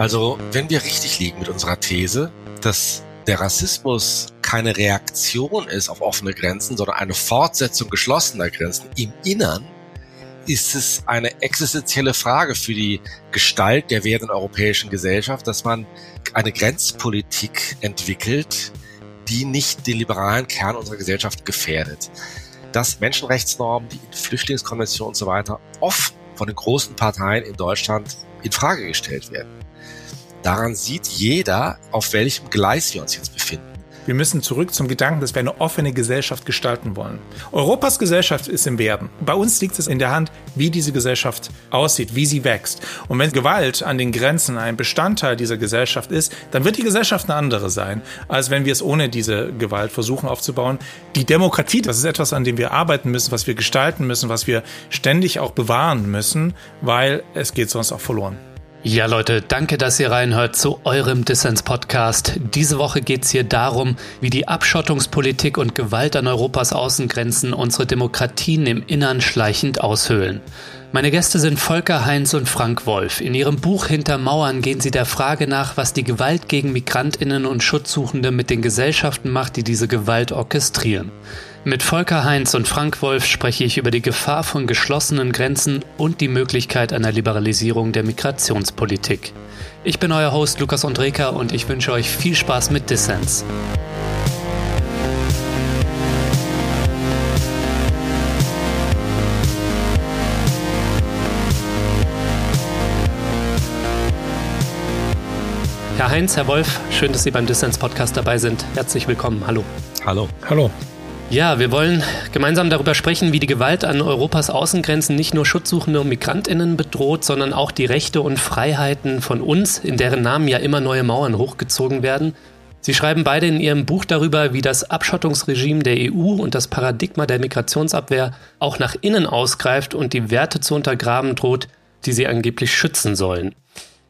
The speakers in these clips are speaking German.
Also, wenn wir richtig liegen mit unserer These, dass der Rassismus keine Reaktion ist auf offene Grenzen, sondern eine Fortsetzung geschlossener Grenzen im Innern, ist es eine existenzielle Frage für die Gestalt der werdenden europäischen Gesellschaft, dass man eine Grenzpolitik entwickelt, die nicht den liberalen Kern unserer Gesellschaft gefährdet. Dass Menschenrechtsnormen, die Flüchtlingskonvention und so weiter oft von den großen Parteien in Deutschland in Frage gestellt werden. Daran sieht jeder, auf welchem Gleis wir uns jetzt befinden. Wir müssen zurück zum Gedanken, dass wir eine offene Gesellschaft gestalten wollen. Europas Gesellschaft ist im Werden. Bei uns liegt es in der Hand, wie diese Gesellschaft aussieht, wie sie wächst. Und wenn Gewalt an den Grenzen ein Bestandteil dieser Gesellschaft ist, dann wird die Gesellschaft eine andere sein, als wenn wir es ohne diese Gewalt versuchen aufzubauen. Die Demokratie, das ist etwas, an dem wir arbeiten müssen, was wir gestalten müssen, was wir ständig auch bewahren müssen, weil es geht sonst auch verloren. Ja, Leute, danke, dass ihr reinhört zu eurem Dissens-Podcast. Diese Woche geht es hier darum, wie die Abschottungspolitik und Gewalt an Europas Außengrenzen unsere Demokratien im Innern schleichend aushöhlen. Meine Gäste sind Volker Heinz und Frank Wolf. In ihrem Buch Hinter Mauern gehen sie der Frage nach, was die Gewalt gegen Migrantinnen und Schutzsuchende mit den Gesellschaften macht, die diese Gewalt orchestrieren. Mit Volker Heinz und Frank Wolf spreche ich über die Gefahr von geschlossenen Grenzen und die Möglichkeit einer Liberalisierung der Migrationspolitik. Ich bin euer Host Lukas Andreka und ich wünsche euch viel Spaß mit Dissens. Herr Heinz, Herr Wolf, schön, dass Sie beim Dissens Podcast dabei sind. Herzlich willkommen. Hallo. Hallo. Hallo. Ja, wir wollen gemeinsam darüber sprechen, wie die Gewalt an Europas Außengrenzen nicht nur Schutzsuchende und Migrantinnen bedroht, sondern auch die Rechte und Freiheiten von uns, in deren Namen ja immer neue Mauern hochgezogen werden. Sie schreiben beide in ihrem Buch darüber, wie das Abschottungsregime der EU und das Paradigma der Migrationsabwehr auch nach innen ausgreift und die Werte zu untergraben droht, die sie angeblich schützen sollen.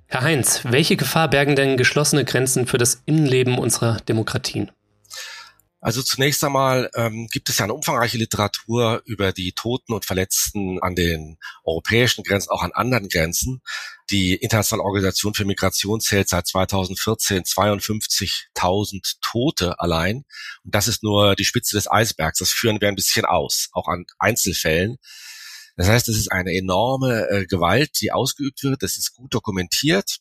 Herr Heinz, welche Gefahr bergen denn geschlossene Grenzen für das Innenleben unserer Demokratien? Also zunächst einmal ähm, gibt es ja eine umfangreiche Literatur über die Toten und Verletzten an den europäischen Grenzen, auch an anderen Grenzen. Die Internationale Organisation für Migration zählt seit 2014 52.000 Tote allein. Und das ist nur die Spitze des Eisbergs. Das führen wir ein bisschen aus, auch an Einzelfällen. Das heißt, es ist eine enorme äh, Gewalt, die ausgeübt wird. Das ist gut dokumentiert.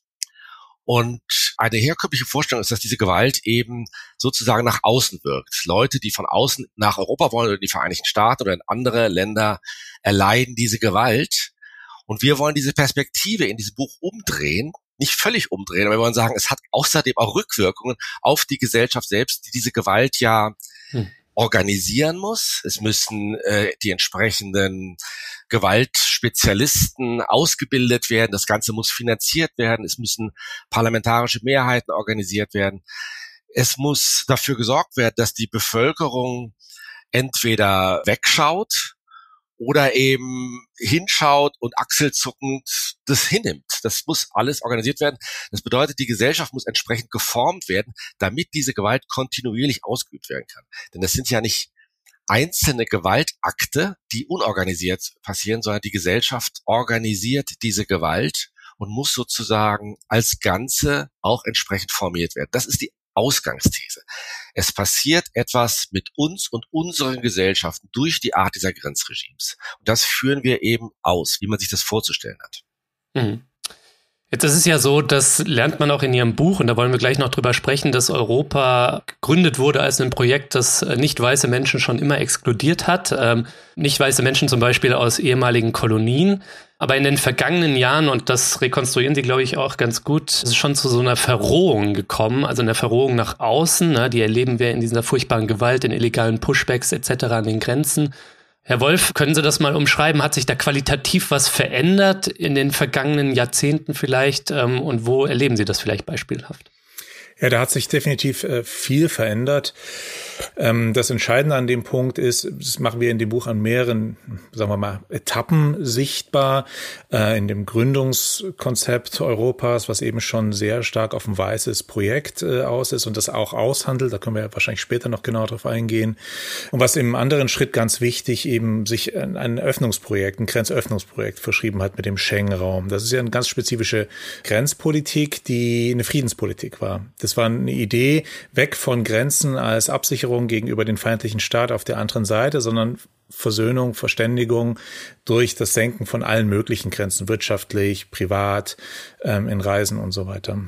Und eine herkömmliche Vorstellung ist, dass diese Gewalt eben sozusagen nach außen wirkt. Leute, die von außen nach Europa wollen oder die Vereinigten Staaten oder in andere Länder erleiden diese Gewalt. Und wir wollen diese Perspektive in diesem Buch umdrehen, nicht völlig umdrehen, aber wir wollen sagen, es hat außerdem auch Rückwirkungen auf die Gesellschaft selbst, die diese Gewalt ja hm organisieren muss. Es müssen äh, die entsprechenden Gewaltspezialisten ausgebildet werden. Das Ganze muss finanziert werden. Es müssen parlamentarische Mehrheiten organisiert werden. Es muss dafür gesorgt werden, dass die Bevölkerung entweder wegschaut oder eben hinschaut und achselzuckend das hinnimmt. Das muss alles organisiert werden. Das bedeutet, die Gesellschaft muss entsprechend geformt werden, damit diese Gewalt kontinuierlich ausgeübt werden kann. Denn das sind ja nicht einzelne Gewaltakte, die unorganisiert passieren, sondern die Gesellschaft organisiert diese Gewalt und muss sozusagen als Ganze auch entsprechend formiert werden. Das ist die Ausgangsthese. Es passiert etwas mit uns und unseren Gesellschaften durch die Art dieser Grenzregimes. Und das führen wir eben aus, wie man sich das vorzustellen hat. Mhm. Jetzt ist es ja so, das lernt man auch in Ihrem Buch, und da wollen wir gleich noch drüber sprechen, dass Europa gegründet wurde als ein Projekt, das nicht weiße Menschen schon immer exkludiert hat. Ähm, nicht weiße Menschen zum Beispiel aus ehemaligen Kolonien. Aber in den vergangenen Jahren, und das rekonstruieren Sie, glaube ich, auch ganz gut, ist es schon zu so einer Verrohung gekommen, also einer Verrohung nach außen. Ne? Die erleben wir in dieser furchtbaren Gewalt, in illegalen Pushbacks etc. an den Grenzen. Herr Wolf, können Sie das mal umschreiben? Hat sich da qualitativ was verändert in den vergangenen Jahrzehnten vielleicht? Ähm, und wo erleben Sie das vielleicht beispielhaft? Ja, da hat sich definitiv äh, viel verändert. Ähm, das Entscheidende an dem Punkt ist, das machen wir in dem Buch an mehreren, sagen wir mal, Etappen sichtbar. Äh, in dem Gründungskonzept Europas, was eben schon sehr stark auf ein weißes Projekt äh, aus ist und das auch aushandelt. Da können wir wahrscheinlich später noch genauer drauf eingehen. Und was im anderen Schritt ganz wichtig eben sich ein Öffnungsprojekt, ein Grenzöffnungsprojekt verschrieben hat mit dem Schengen-Raum. Das ist ja eine ganz spezifische Grenzpolitik, die eine Friedenspolitik war. Das das war eine Idee weg von Grenzen als Absicherung gegenüber den feindlichen Staat auf der anderen Seite, sondern Versöhnung, Verständigung durch das Senken von allen möglichen Grenzen, wirtschaftlich, privat, ähm, in Reisen und so weiter.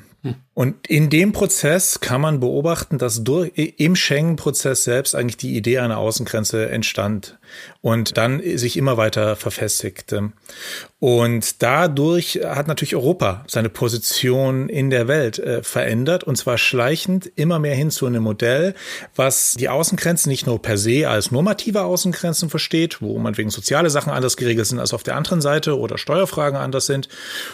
Und in dem Prozess kann man beobachten, dass durch, im Schengen-Prozess selbst eigentlich die Idee einer Außengrenze entstand und dann sich immer weiter verfestigte. Und dadurch hat natürlich Europa seine Position in der Welt äh, verändert und zwar schleichend immer mehr hin zu einem Modell, was die Außengrenzen nicht nur per se als normative Außengrenzen versteht, wo man wegen soziale Sachen anders geregelt sind als auf der anderen Seite oder Steuerfragen anders sind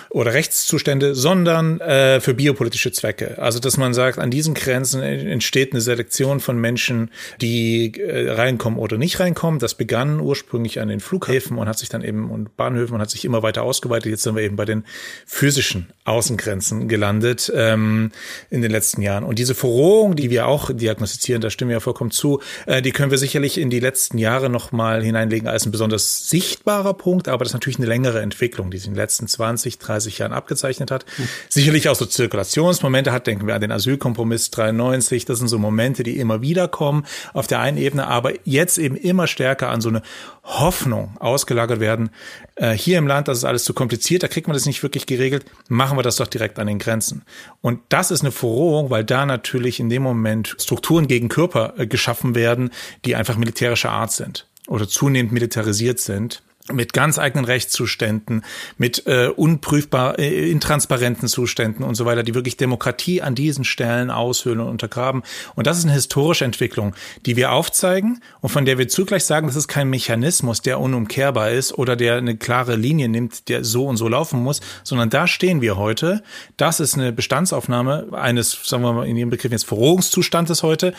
oder Rechtszustände, sondern äh, für biopolitische Zwecke. Also dass man sagt, an diesen Grenzen entsteht eine Selektion von Menschen, die äh, reinkommen oder nicht reinkommen. Das begann ursprünglich an den Flughäfen und hat sich dann eben und Bahnhöfen und hat sich immer weiter ausgeweitet. Jetzt sind wir eben bei den physischen Außengrenzen gelandet ähm, in den letzten Jahren. Und diese Verrohung, die wir auch diagnostizieren, da stimmen wir ja vollkommen zu, äh, die können wir sicherlich in die letzten Jahre noch mal hineinlegen als ein besonders sichtbarer Punkt, aber das ist natürlich eine längere Entwicklung, die sich in den letzten 20, 30 Jahren abgezeichnet hat. Mhm. Sicherlich auch so Zirkulationsmomente hat, denken wir an den Asylkompromiss 93, das sind so Momente, die immer wieder kommen auf der einen Ebene, aber jetzt eben immer stärker an so eine Hoffnung ausgelagert werden. Äh, hier im Land, das ist alles zu kompliziert, da kriegt man das nicht wirklich geregelt, machen wir das doch direkt an den Grenzen. Und das ist eine Verrohung, weil da natürlich in dem Moment Strukturen gegen Körper äh, geschaffen werden, die einfach militärischer Art sind oder zunehmend militarisiert sind mit ganz eigenen Rechtszuständen, mit äh, unprüfbar, äh, intransparenten Zuständen und so weiter, die wirklich Demokratie an diesen Stellen aushöhlen und untergraben. Und das ist eine historische Entwicklung, die wir aufzeigen und von der wir zugleich sagen, das ist kein Mechanismus, der unumkehrbar ist oder der eine klare Linie nimmt, der so und so laufen muss, sondern da stehen wir heute. Das ist eine Bestandsaufnahme eines, sagen wir mal in Ihrem Begriff jetzt Verrohungszustandes heute.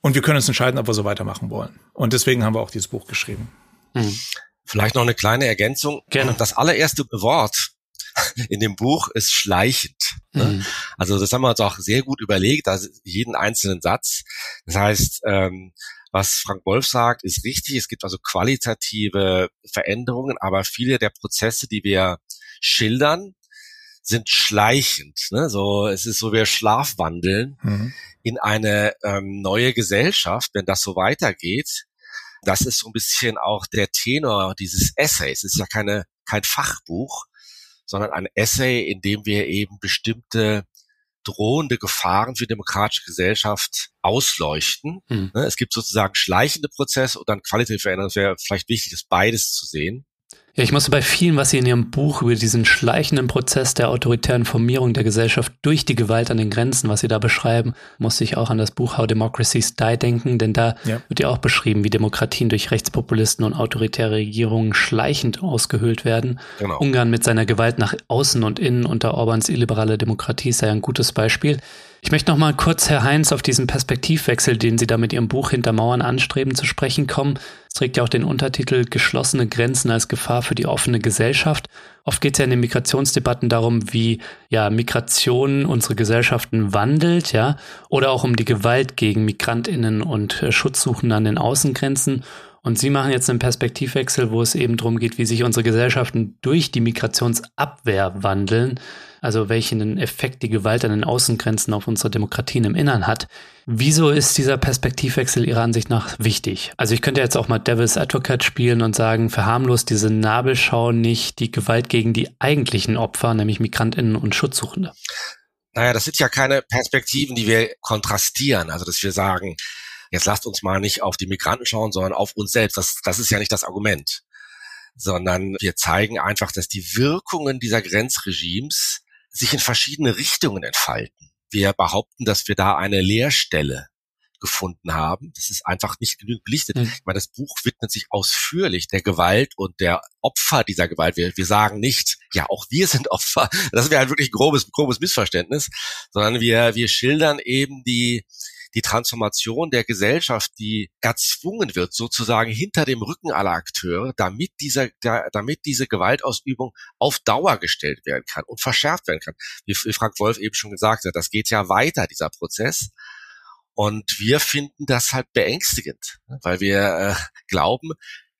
Und wir können uns entscheiden, ob wir so weitermachen wollen. Und deswegen haben wir auch dieses Buch geschrieben. Mhm. Vielleicht noch eine kleine Ergänzung. Gerne. Das allererste Wort in dem Buch ist schleichend. Ne? Mhm. Also das haben wir uns auch sehr gut überlegt, also jeden einzelnen Satz. Das heißt, ähm, was Frank Wolf sagt, ist richtig. Es gibt also qualitative Veränderungen, aber viele der Prozesse, die wir schildern, sind schleichend. Ne? So, es ist so, wir schlafwandeln mhm. in eine ähm, neue Gesellschaft. Wenn das so weitergeht, das ist so ein bisschen auch der Tenor dieses Essays. Es ist ja keine, kein Fachbuch, sondern ein Essay, in dem wir eben bestimmte drohende Gefahren für demokratische Gesellschaft ausleuchten. Mhm. Es gibt sozusagen schleichende Prozesse und dann qualitative Veränderungen. Es wäre vielleicht wichtig, das beides zu sehen. Ja, ich musste bei vielen, was Sie in Ihrem Buch über diesen schleichenden Prozess der autoritären Formierung der Gesellschaft durch die Gewalt an den Grenzen, was Sie da beschreiben, musste ich auch an das Buch How Democracies Die denken, denn da ja. wird ja auch beschrieben, wie Demokratien durch Rechtspopulisten und autoritäre Regierungen schleichend ausgehöhlt werden. Genau. Ungarn mit seiner Gewalt nach außen und innen unter Orbans illiberale Demokratie sei ein gutes Beispiel. Ich möchte noch mal kurz, Herr Heinz, auf diesen Perspektivwechsel, den Sie da mit Ihrem Buch Hinter Mauern anstreben, zu sprechen kommen. Es trägt ja auch den Untertitel Geschlossene Grenzen als Gefahr für die offene Gesellschaft. Oft geht es ja in den Migrationsdebatten darum, wie ja Migration unsere Gesellschaften wandelt, ja, oder auch um die Gewalt gegen MigrantInnen und äh, Schutzsuchende an den Außengrenzen. Und Sie machen jetzt einen Perspektivwechsel, wo es eben darum geht, wie sich unsere Gesellschaften durch die Migrationsabwehr wandeln also welchen Effekt die Gewalt an den Außengrenzen auf unsere Demokratien im Innern hat. Wieso ist dieser Perspektivwechsel Ihrer Ansicht nach wichtig? Also ich könnte jetzt auch mal Devil's Advocate spielen und sagen, verharmlost diese Nabelschau nicht die Gewalt gegen die eigentlichen Opfer, nämlich Migrantinnen und Schutzsuchende. Naja, das sind ja keine Perspektiven, die wir kontrastieren. Also dass wir sagen, jetzt lasst uns mal nicht auf die Migranten schauen, sondern auf uns selbst. Das, das ist ja nicht das Argument sondern wir zeigen einfach, dass die Wirkungen dieser Grenzregimes sich in verschiedene Richtungen entfalten. Wir behaupten, dass wir da eine Leerstelle stattgefunden haben. Das ist einfach nicht genügend belichtet. Mhm. Ich meine, das Buch widmet sich ausführlich der Gewalt und der Opfer dieser Gewalt. Wir, wir sagen nicht, ja, auch wir sind Opfer. Das wäre halt wirklich ein grobes, grobes Missverständnis, sondern wir, wir schildern eben die, die Transformation der Gesellschaft, die erzwungen wird, sozusagen hinter dem Rücken aller Akteure, damit dieser, damit diese Gewaltausübung auf Dauer gestellt werden kann und verschärft werden kann. Wie Frank Wolf eben schon gesagt hat, das geht ja weiter, dieser Prozess. Und wir finden das halt beängstigend, weil wir äh, glauben,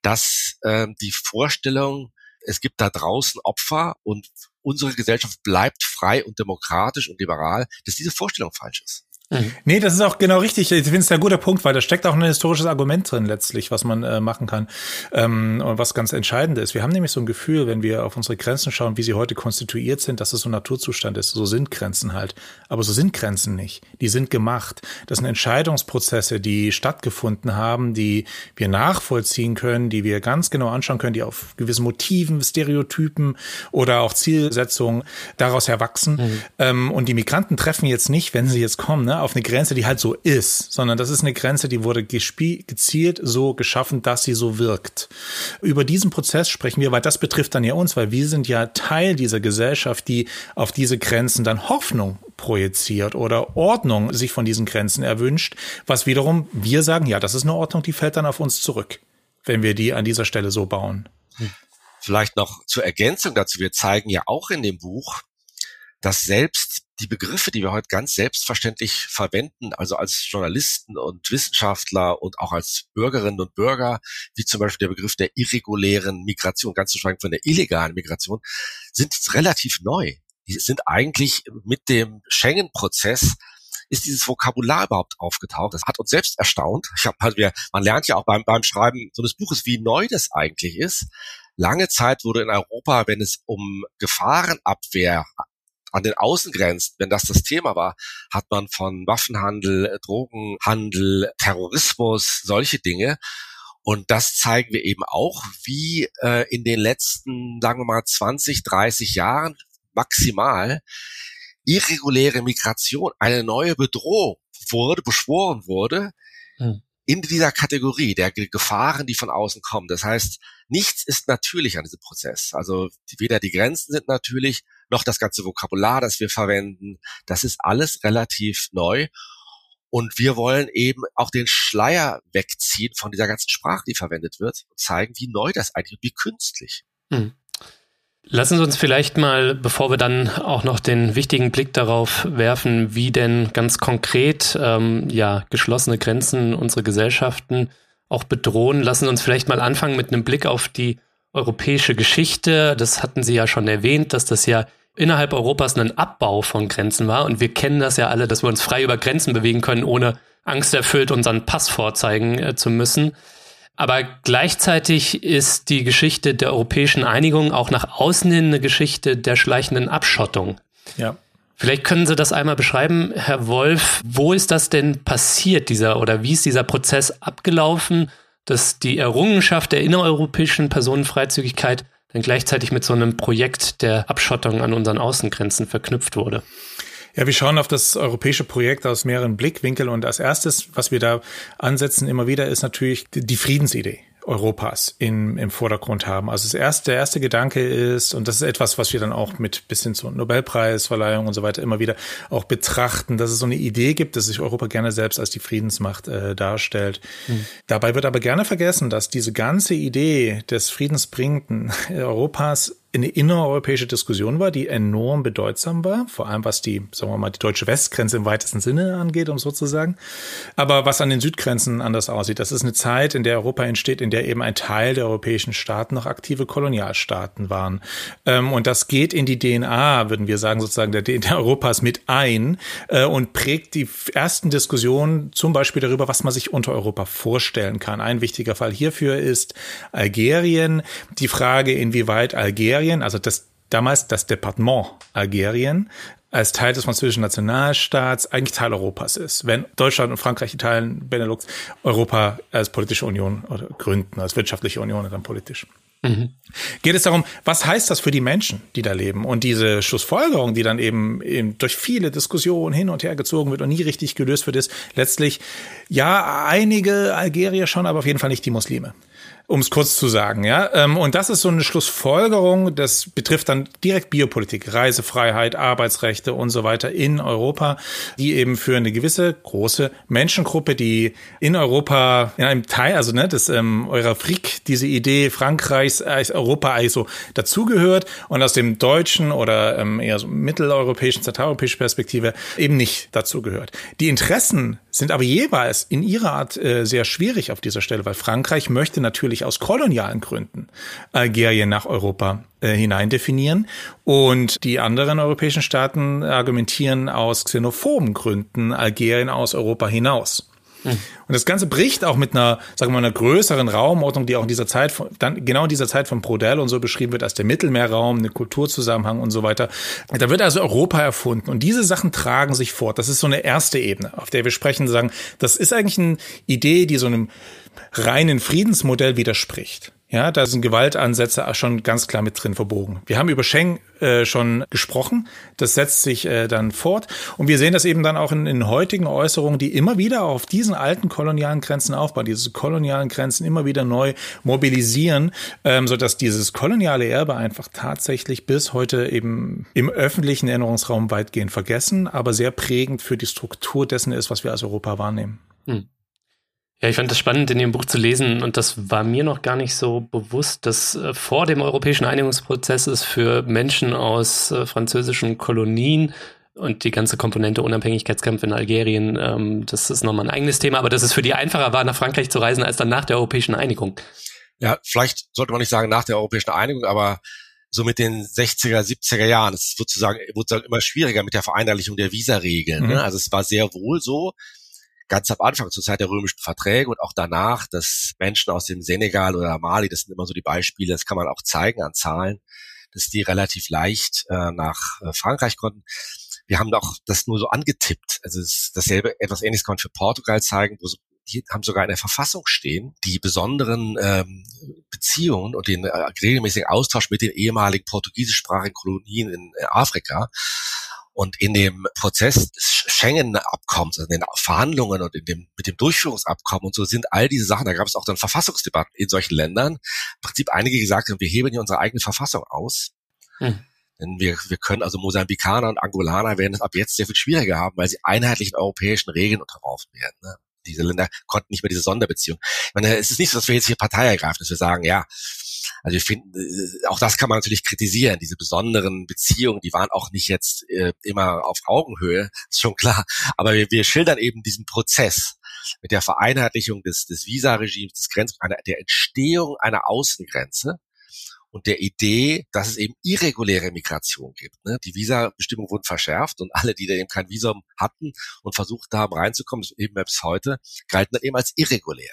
dass äh, die Vorstellung, es gibt da draußen Opfer und unsere Gesellschaft bleibt frei und demokratisch und liberal, dass diese Vorstellung falsch ist. Mhm. Nee, das ist auch genau richtig. Ich finde es ein guter Punkt, weil da steckt auch ein historisches Argument drin letztlich, was man äh, machen kann ähm, und was ganz entscheidend ist. Wir haben nämlich so ein Gefühl, wenn wir auf unsere Grenzen schauen, wie sie heute konstituiert sind, dass es so ein Naturzustand ist. So sind Grenzen halt. Aber so sind Grenzen nicht. Die sind gemacht. Das sind Entscheidungsprozesse, die stattgefunden haben, die wir nachvollziehen können, die wir ganz genau anschauen können, die auf gewissen Motiven, Stereotypen oder auch Zielsetzungen daraus erwachsen. Mhm. Ähm, und die Migranten treffen jetzt nicht, wenn sie jetzt kommen, ne, auf eine Grenze, die halt so ist, sondern das ist eine Grenze, die wurde gezielt so geschaffen, dass sie so wirkt. Über diesen Prozess sprechen wir, weil das betrifft dann ja uns, weil wir sind ja Teil dieser Gesellschaft, die auf diese Grenzen dann Hoffnung projiziert oder Ordnung sich von diesen Grenzen erwünscht, was wiederum wir sagen, ja, das ist eine Ordnung, die fällt dann auf uns zurück, wenn wir die an dieser Stelle so bauen. Vielleicht noch zur Ergänzung dazu. Wir zeigen ja auch in dem Buch, dass selbst die Begriffe, die wir heute ganz selbstverständlich verwenden, also als Journalisten und Wissenschaftler und auch als Bürgerinnen und Bürger, wie zum Beispiel der Begriff der irregulären Migration, ganz zu schweigen von der illegalen Migration, sind relativ neu. Die sind eigentlich mit dem Schengen-Prozess ist dieses Vokabular überhaupt aufgetaucht? Das hat uns selbst erstaunt. Ich hab, halt, wir, man lernt ja auch beim, beim Schreiben so eines Buches, wie neu das eigentlich ist. Lange Zeit wurde in Europa, wenn es um Gefahrenabwehr an den Außengrenzen, wenn das das Thema war, hat man von Waffenhandel, Drogenhandel, Terrorismus, solche Dinge. Und das zeigen wir eben auch, wie äh, in den letzten, sagen wir mal, 20, 30 Jahren maximal irreguläre Migration eine neue Bedrohung wurde, beschworen wurde, mhm. In dieser Kategorie der Gefahren, die von außen kommen. Das heißt, nichts ist natürlich an diesem Prozess. Also weder die Grenzen sind natürlich, noch das ganze Vokabular, das wir verwenden. Das ist alles relativ neu. Und wir wollen eben auch den Schleier wegziehen von dieser ganzen Sprache, die verwendet wird und zeigen, wie neu das eigentlich wie künstlich. Hm. Lassen Sie uns vielleicht mal, bevor wir dann auch noch den wichtigen Blick darauf werfen, wie denn ganz konkret ähm, ja geschlossene Grenzen unsere Gesellschaften auch bedrohen, lassen Sie uns vielleicht mal anfangen mit einem Blick auf die europäische Geschichte. Das hatten Sie ja schon erwähnt, dass das ja innerhalb Europas ein Abbau von Grenzen war. Und wir kennen das ja alle, dass wir uns frei über Grenzen bewegen können, ohne Angst erfüllt unseren Pass vorzeigen äh, zu müssen. Aber gleichzeitig ist die Geschichte der europäischen Einigung auch nach außen hin eine Geschichte der schleichenden Abschottung. Ja. Vielleicht können Sie das einmal beschreiben, Herr Wolf. Wo ist das denn passiert, dieser oder wie ist dieser Prozess abgelaufen, dass die Errungenschaft der innereuropäischen Personenfreizügigkeit dann gleichzeitig mit so einem Projekt der Abschottung an unseren Außengrenzen verknüpft wurde. Ja, wir schauen auf das europäische Projekt aus mehreren Blickwinkeln und als erstes, was wir da ansetzen immer wieder, ist natürlich die Friedensidee. Europas in, im Vordergrund haben. Also das erste, der erste Gedanke ist, und das ist etwas, was wir dann auch mit bis hin zur Nobelpreisverleihung und so weiter immer wieder auch betrachten, dass es so eine Idee gibt, dass sich Europa gerne selbst als die Friedensmacht äh, darstellt. Mhm. Dabei wird aber gerne vergessen, dass diese ganze Idee des friedensbringenden Europas eine innereuropäische Diskussion war, die enorm bedeutsam war, vor allem was die, sagen wir mal, die deutsche Westgrenze im weitesten Sinne angeht, um sozusagen. Aber was an den Südgrenzen anders aussieht, das ist eine Zeit, in der Europa entsteht, in der eben ein Teil der europäischen Staaten noch aktive Kolonialstaaten waren. Ähm, und das geht in die DNA, würden wir sagen, sozusagen der DNA Europas mit ein äh, und prägt die ersten Diskussionen zum Beispiel darüber, was man sich unter Europa vorstellen kann. Ein wichtiger Fall hierfür ist Algerien. Die Frage, inwieweit Algerien Algerien, also das damals das Departement Algerien, als Teil des französischen Nationalstaats eigentlich Teil Europas ist. Wenn Deutschland und Frankreich teilen Benelux Europa als politische Union oder gründen, als wirtschaftliche Union und dann politisch. Mhm. Geht es darum, was heißt das für die Menschen, die da leben? Und diese Schlussfolgerung, die dann eben, eben durch viele Diskussionen hin und her gezogen wird und nie richtig gelöst wird, ist letztlich, ja, einige Algerier schon, aber auf jeden Fall nicht die Muslime um es kurz zu sagen, ja. Ähm, und das ist so eine Schlussfolgerung, das betrifft dann direkt Biopolitik, Reisefreiheit, Arbeitsrechte und so weiter in Europa, die eben für eine gewisse große Menschengruppe, die in Europa in einem Teil, also ne, das ähm, eurer Frick, diese Idee Frankreichs als Europa eigentlich so dazugehört und aus dem deutschen oder ähm, eher so mitteleuropäischen, zentraleuropäischen Perspektive eben nicht dazugehört. Die Interessen sind aber jeweils in ihrer Art äh, sehr schwierig auf dieser Stelle, weil Frankreich möchte natürlich aus kolonialen Gründen Algerien nach Europa äh, hinein definieren und die anderen europäischen Staaten argumentieren aus xenophoben Gründen Algerien aus Europa hinaus. Und das Ganze bricht auch mit einer, sagen wir mal, einer größeren Raumordnung, die auch in dieser Zeit, von, dann genau in dieser Zeit von Brodell und so beschrieben wird als der Mittelmeerraum, eine Kulturzusammenhang und so weiter. Da wird also Europa erfunden und diese Sachen tragen sich fort. Das ist so eine erste Ebene, auf der wir sprechen, sagen, das ist eigentlich eine Idee, die so einem reinen Friedensmodell widerspricht. Ja, da sind Gewaltansätze schon ganz klar mit drin verbogen. Wir haben über Schengen äh, schon gesprochen. Das setzt sich äh, dann fort. Und wir sehen das eben dann auch in, in heutigen Äußerungen, die immer wieder auf diesen alten kolonialen Grenzen aufbauen, diese kolonialen Grenzen immer wieder neu mobilisieren, ähm, sodass dieses koloniale Erbe einfach tatsächlich bis heute eben im öffentlichen Erinnerungsraum weitgehend vergessen, aber sehr prägend für die Struktur dessen ist, was wir als Europa wahrnehmen. Hm. Ja, ich fand das spannend, in Ihrem Buch zu lesen und das war mir noch gar nicht so bewusst, dass äh, vor dem europäischen Einigungsprozess es für Menschen aus äh, französischen Kolonien und die ganze Komponente Unabhängigkeitskampf in Algerien, ähm, das ist nochmal ein eigenes Thema, aber dass es für die einfacher war, nach Frankreich zu reisen, als dann nach der europäischen Einigung. Ja, vielleicht sollte man nicht sagen nach der europäischen Einigung, aber so mit den 60er, 70er Jahren, es wird sozusagen, wird sozusagen immer schwieriger mit der Vereinheitlichung der Visaregeln. Ne? Mhm. Ne? Also es war sehr wohl so, ganz am Anfang zur Zeit der römischen Verträge und auch danach, dass Menschen aus dem Senegal oder Mali, das sind immer so die Beispiele, das kann man auch zeigen an Zahlen, dass die relativ leicht äh, nach äh, Frankreich konnten. Wir haben auch das nur so angetippt. Also es, dasselbe, etwas ähnliches kann man für Portugal zeigen, wo so, die haben sogar in der Verfassung stehen, die besonderen ähm, Beziehungen und den äh, regelmäßigen Austausch mit den ehemaligen portugiesischsprachigen Kolonien in äh, Afrika und in dem Prozess des Schengen-Abkommens, also in den Verhandlungen und in dem, mit dem Durchführungsabkommen und so sind all diese Sachen, da gab es auch dann Verfassungsdebatten in solchen Ländern, im Prinzip einige gesagt haben, wir heben hier unsere eigene Verfassung aus. Hm. Denn wir, wir können also Mosambikaner und Angolaner werden es ab jetzt sehr viel schwieriger haben, weil sie einheitlichen europäischen Regeln unterworfen werden. Ne? Diese Länder konnten nicht mehr diese Sonderbeziehung. Ich meine, es ist nicht so, dass wir jetzt hier Partei ergreifen, dass wir sagen, ja, also wir finden, äh, auch das kann man natürlich kritisieren. Diese besonderen Beziehungen, die waren auch nicht jetzt äh, immer auf Augenhöhe, ist schon klar. Aber wir, wir schildern eben diesen Prozess mit der Vereinheitlichung des, des Visa-Regimes, des Grenz, einer, der Entstehung einer Außengrenze und der Idee, dass es eben irreguläre Migration gibt. Ne? Die Visa-Bestimmungen wurden verschärft und alle, die da eben kein Visum hatten und versucht haben reinzukommen, eben bis heute, galten dann eben als irregulär.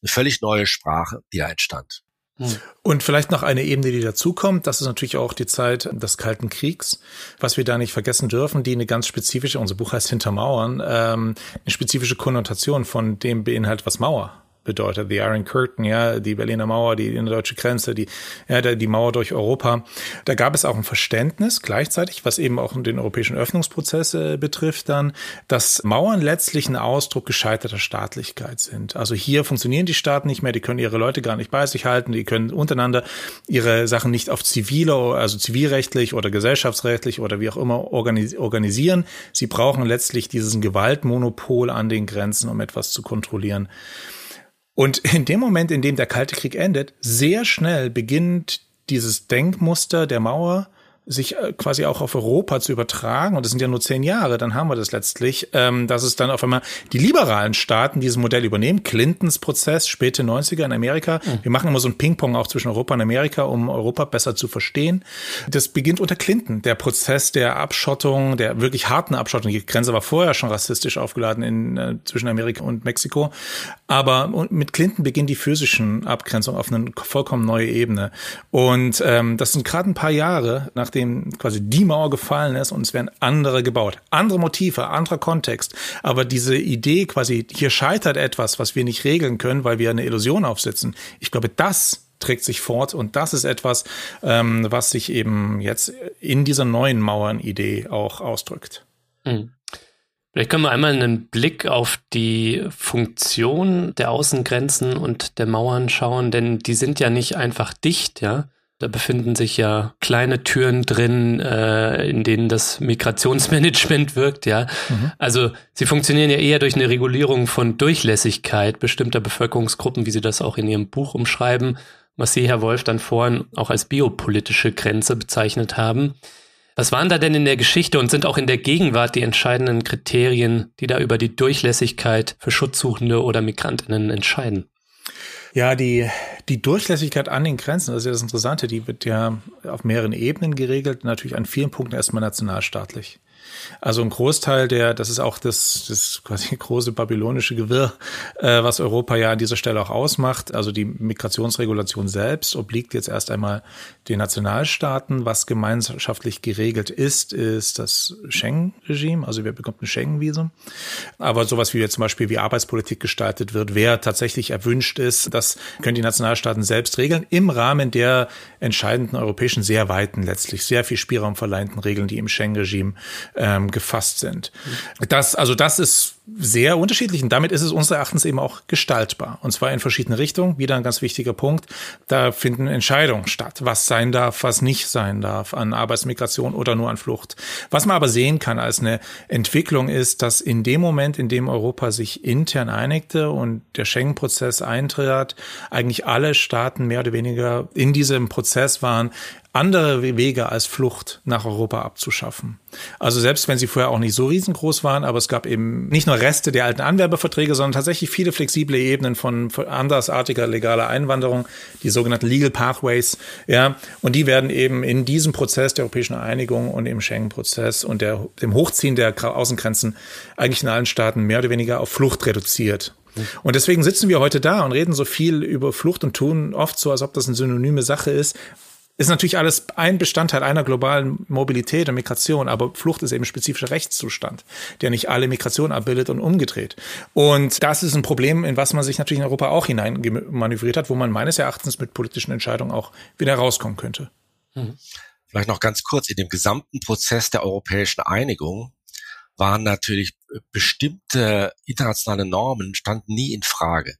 Eine völlig neue Sprache, die da entstand. Hm. Und vielleicht noch eine Ebene, die dazukommt, das ist natürlich auch die Zeit des Kalten Kriegs, was wir da nicht vergessen dürfen, die eine ganz spezifische, unser Buch heißt Hintermauern, ähm, eine spezifische Konnotation von dem beinhaltet, was Mauer bedeutet. The Iron Curtain, ja, die Berliner Mauer, die deutsche Grenze, die, ja, die Mauer durch Europa. Da gab es auch ein Verständnis gleichzeitig, was eben auch den europäischen Öffnungsprozess äh, betrifft dann, dass Mauern letztlich ein Ausdruck gescheiterter Staatlichkeit sind. Also hier funktionieren die Staaten nicht mehr, die können ihre Leute gar nicht bei sich halten, die können untereinander ihre Sachen nicht auf ziviler, also zivilrechtlich oder gesellschaftsrechtlich oder wie auch immer organisieren. Sie brauchen letztlich diesen Gewaltmonopol an den Grenzen, um etwas zu kontrollieren. Und in dem Moment, in dem der Kalte Krieg endet, sehr schnell beginnt dieses Denkmuster der Mauer sich äh, quasi auch auf Europa zu übertragen, und das sind ja nur zehn Jahre, dann haben wir das letztlich, ähm, dass es dann auf einmal die liberalen Staaten dieses Modell übernehmen. Clintons Prozess, späte 90er in Amerika. Mhm. Wir machen immer so ein Ping-Pong auch zwischen Europa und Amerika, um Europa besser zu verstehen. Das beginnt unter Clinton, der Prozess der Abschottung, der wirklich harten Abschottung. Die Grenze war vorher schon rassistisch aufgeladen in, äh, zwischen Amerika und Mexiko. Aber mit Clinton beginnt die physischen Abgrenzung auf eine vollkommen neue Ebene. Und ähm, das sind gerade ein paar Jahre, nachdem nachdem quasi die Mauer gefallen ist und es werden andere gebaut. Andere Motive, anderer Kontext. Aber diese Idee quasi, hier scheitert etwas, was wir nicht regeln können, weil wir eine Illusion aufsetzen. Ich glaube, das trägt sich fort. Und das ist etwas, ähm, was sich eben jetzt in dieser neuen Mauern-Idee auch ausdrückt. Mhm. Vielleicht können wir einmal einen Blick auf die Funktion der Außengrenzen und der Mauern schauen, denn die sind ja nicht einfach dicht, ja. Da befinden sich ja kleine Türen drin, äh, in denen das Migrationsmanagement wirkt, ja. Mhm. Also sie funktionieren ja eher durch eine Regulierung von Durchlässigkeit bestimmter Bevölkerungsgruppen, wie Sie das auch in Ihrem Buch umschreiben, was Sie, Herr Wolf, dann vorhin auch als biopolitische Grenze bezeichnet haben. Was waren da denn in der Geschichte und sind auch in der Gegenwart die entscheidenden Kriterien, die da über die Durchlässigkeit für Schutzsuchende oder Migrantinnen entscheiden? Ja, die, die Durchlässigkeit an den Grenzen, das ist ja das Interessante, die wird ja auf mehreren Ebenen geregelt, natürlich an vielen Punkten erstmal nationalstaatlich. Also ein Großteil der, das ist auch das, das quasi große babylonische Gewirr, äh, was Europa ja an dieser Stelle auch ausmacht. Also die Migrationsregulation selbst obliegt jetzt erst einmal den Nationalstaaten. Was gemeinschaftlich geregelt ist, ist das Schengen-Regime. Also wer bekommt ein Schengen-Visum. Aber sowas wie jetzt zum Beispiel wie Arbeitspolitik gestaltet wird, wer tatsächlich erwünscht ist, das können die Nationalstaaten selbst regeln im Rahmen der entscheidenden europäischen, sehr weiten, letztlich sehr viel Spielraum verleihenden Regeln, die im Schengen-Regime ähm, gefasst sind. Das, also das ist sehr unterschiedlich und damit ist es unseres Erachtens eben auch gestaltbar. Und zwar in verschiedene Richtungen. Wieder ein ganz wichtiger Punkt. Da finden Entscheidungen statt, was sein darf, was nicht sein darf an Arbeitsmigration oder nur an Flucht. Was man aber sehen kann als eine Entwicklung ist, dass in dem Moment, in dem Europa sich intern einigte und der Schengen-Prozess eintrat, eigentlich alle Staaten mehr oder weniger in diesem Prozess waren, andere Wege als Flucht nach Europa abzuschaffen. Also selbst wenn sie vorher auch nicht so riesengroß waren, aber es gab eben nicht nur Reste der alten Anwerbeverträge, sondern tatsächlich viele flexible Ebenen von, andersartiger legaler Einwanderung, die sogenannten Legal Pathways, ja, und die werden eben in diesem Prozess der europäischen Einigung und im Schengen-Prozess und der, dem Hochziehen der Außengrenzen eigentlich in allen Staaten mehr oder weniger auf Flucht reduziert. Und deswegen sitzen wir heute da und reden so viel über Flucht und tun oft so, als ob das eine synonyme Sache ist ist natürlich alles ein Bestandteil einer globalen Mobilität und Migration, aber Flucht ist eben spezifischer Rechtszustand, der nicht alle Migration abbildet und umgedreht. Und das ist ein Problem, in was man sich natürlich in Europa auch hineinmanövriert hat, wo man meines Erachtens mit politischen Entscheidungen auch wieder rauskommen könnte. Mhm. Vielleicht noch ganz kurz, in dem gesamten Prozess der europäischen Einigung waren natürlich bestimmte internationale Normen standen nie in Frage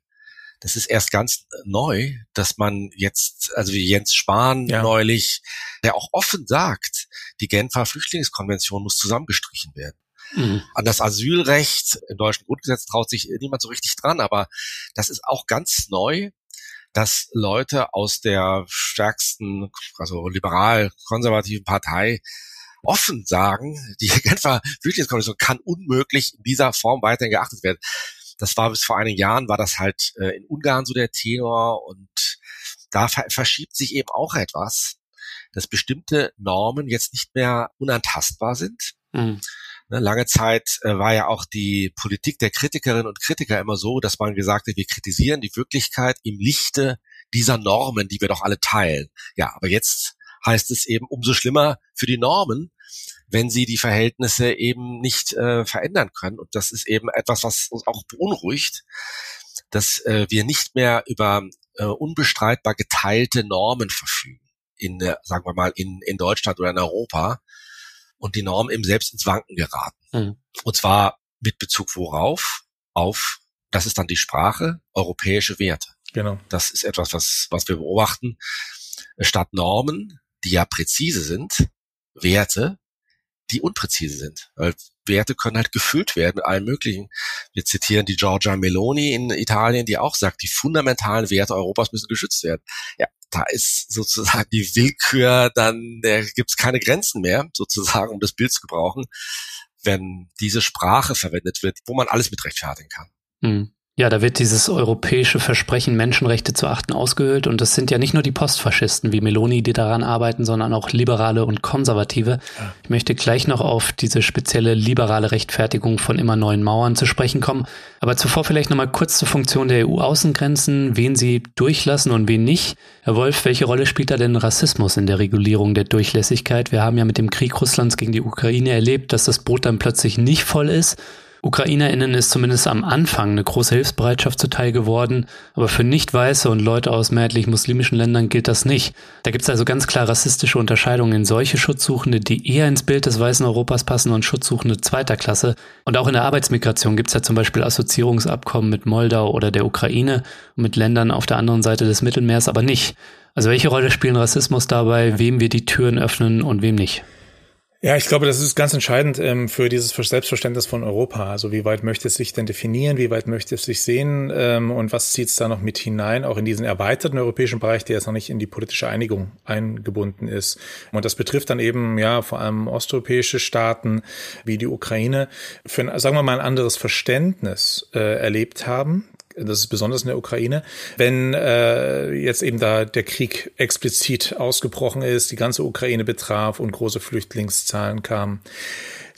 das ist erst ganz neu, dass man jetzt, also wie Jens Spahn ja. neulich, der auch offen sagt, die Genfer Flüchtlingskonvention muss zusammengestrichen werden. Mhm. An das Asylrecht im deutschen Grundgesetz traut sich niemand so richtig dran, aber das ist auch ganz neu, dass Leute aus der stärksten, also liberal-konservativen Partei offen sagen, die Genfer Flüchtlingskonvention kann unmöglich in dieser Form weiterhin geachtet werden. Das war bis vor einigen Jahren, war das halt äh, in Ungarn so der Tenor und da ver verschiebt sich eben auch etwas, dass bestimmte Normen jetzt nicht mehr unantastbar sind. Mhm. Ne, lange Zeit äh, war ja auch die Politik der Kritikerinnen und Kritiker immer so, dass man gesagt hat, wir kritisieren die Wirklichkeit im Lichte dieser Normen, die wir doch alle teilen. Ja, aber jetzt heißt es eben umso schlimmer für die Normen, wenn sie die Verhältnisse eben nicht äh, verändern können. Und das ist eben etwas, was uns auch beunruhigt, dass äh, wir nicht mehr über äh, unbestreitbar geteilte Normen verfügen in, äh, sagen wir mal, in, in Deutschland oder in Europa und die Normen eben selbst ins Wanken geraten. Mhm. Und zwar mit Bezug worauf? Auf, das ist dann die Sprache, europäische Werte. Genau. Das ist etwas, was, was wir beobachten. Statt Normen, die ja präzise sind, Werte, die unpräzise sind. Weil Werte können halt gefüllt werden mit allem Möglichen. Wir zitieren die Giorgia Meloni in Italien, die auch sagt, die fundamentalen Werte Europas müssen geschützt werden. Ja, da ist sozusagen die Willkür, dann da gibt es keine Grenzen mehr, sozusagen, um das Bild zu gebrauchen, wenn diese Sprache verwendet wird, wo man alles mit rechtfertigen kann. Mhm. Ja, da wird dieses europäische Versprechen, Menschenrechte zu achten, ausgehöhlt. Und es sind ja nicht nur die Postfaschisten wie Meloni, die daran arbeiten, sondern auch Liberale und Konservative. Ich möchte gleich noch auf diese spezielle liberale Rechtfertigung von immer neuen Mauern zu sprechen kommen. Aber zuvor vielleicht nochmal kurz zur Funktion der EU-Außengrenzen, wen sie durchlassen und wen nicht. Herr Wolf, welche Rolle spielt da denn Rassismus in der Regulierung der Durchlässigkeit? Wir haben ja mit dem Krieg Russlands gegen die Ukraine erlebt, dass das Boot dann plötzlich nicht voll ist UkrainerInnen ist zumindest am Anfang eine große Hilfsbereitschaft zuteil geworden, aber für Nicht-Weiße und Leute aus mehrheitlich muslimischen Ländern gilt das nicht. Da gibt es also ganz klar rassistische Unterscheidungen in solche Schutzsuchende, die eher ins Bild des weißen Europas passen und Schutzsuchende zweiter Klasse. Und auch in der Arbeitsmigration gibt es ja zum Beispiel Assoziierungsabkommen mit Moldau oder der Ukraine und mit Ländern auf der anderen Seite des Mittelmeers aber nicht. Also welche Rolle spielen Rassismus dabei, wem wir die Türen öffnen und wem nicht? Ja, ich glaube, das ist ganz entscheidend ähm, für dieses Selbstverständnis von Europa. Also wie weit möchte es sich denn definieren, wie weit möchte es sich sehen ähm, und was zieht es da noch mit hinein, auch in diesen erweiterten europäischen Bereich, der jetzt noch nicht in die politische Einigung eingebunden ist. Und das betrifft dann eben ja vor allem osteuropäische Staaten wie die Ukraine, für, sagen wir mal, ein anderes Verständnis äh, erlebt haben das ist besonders in der Ukraine, wenn äh, jetzt eben da der Krieg explizit ausgebrochen ist, die ganze Ukraine betraf und große Flüchtlingszahlen kamen.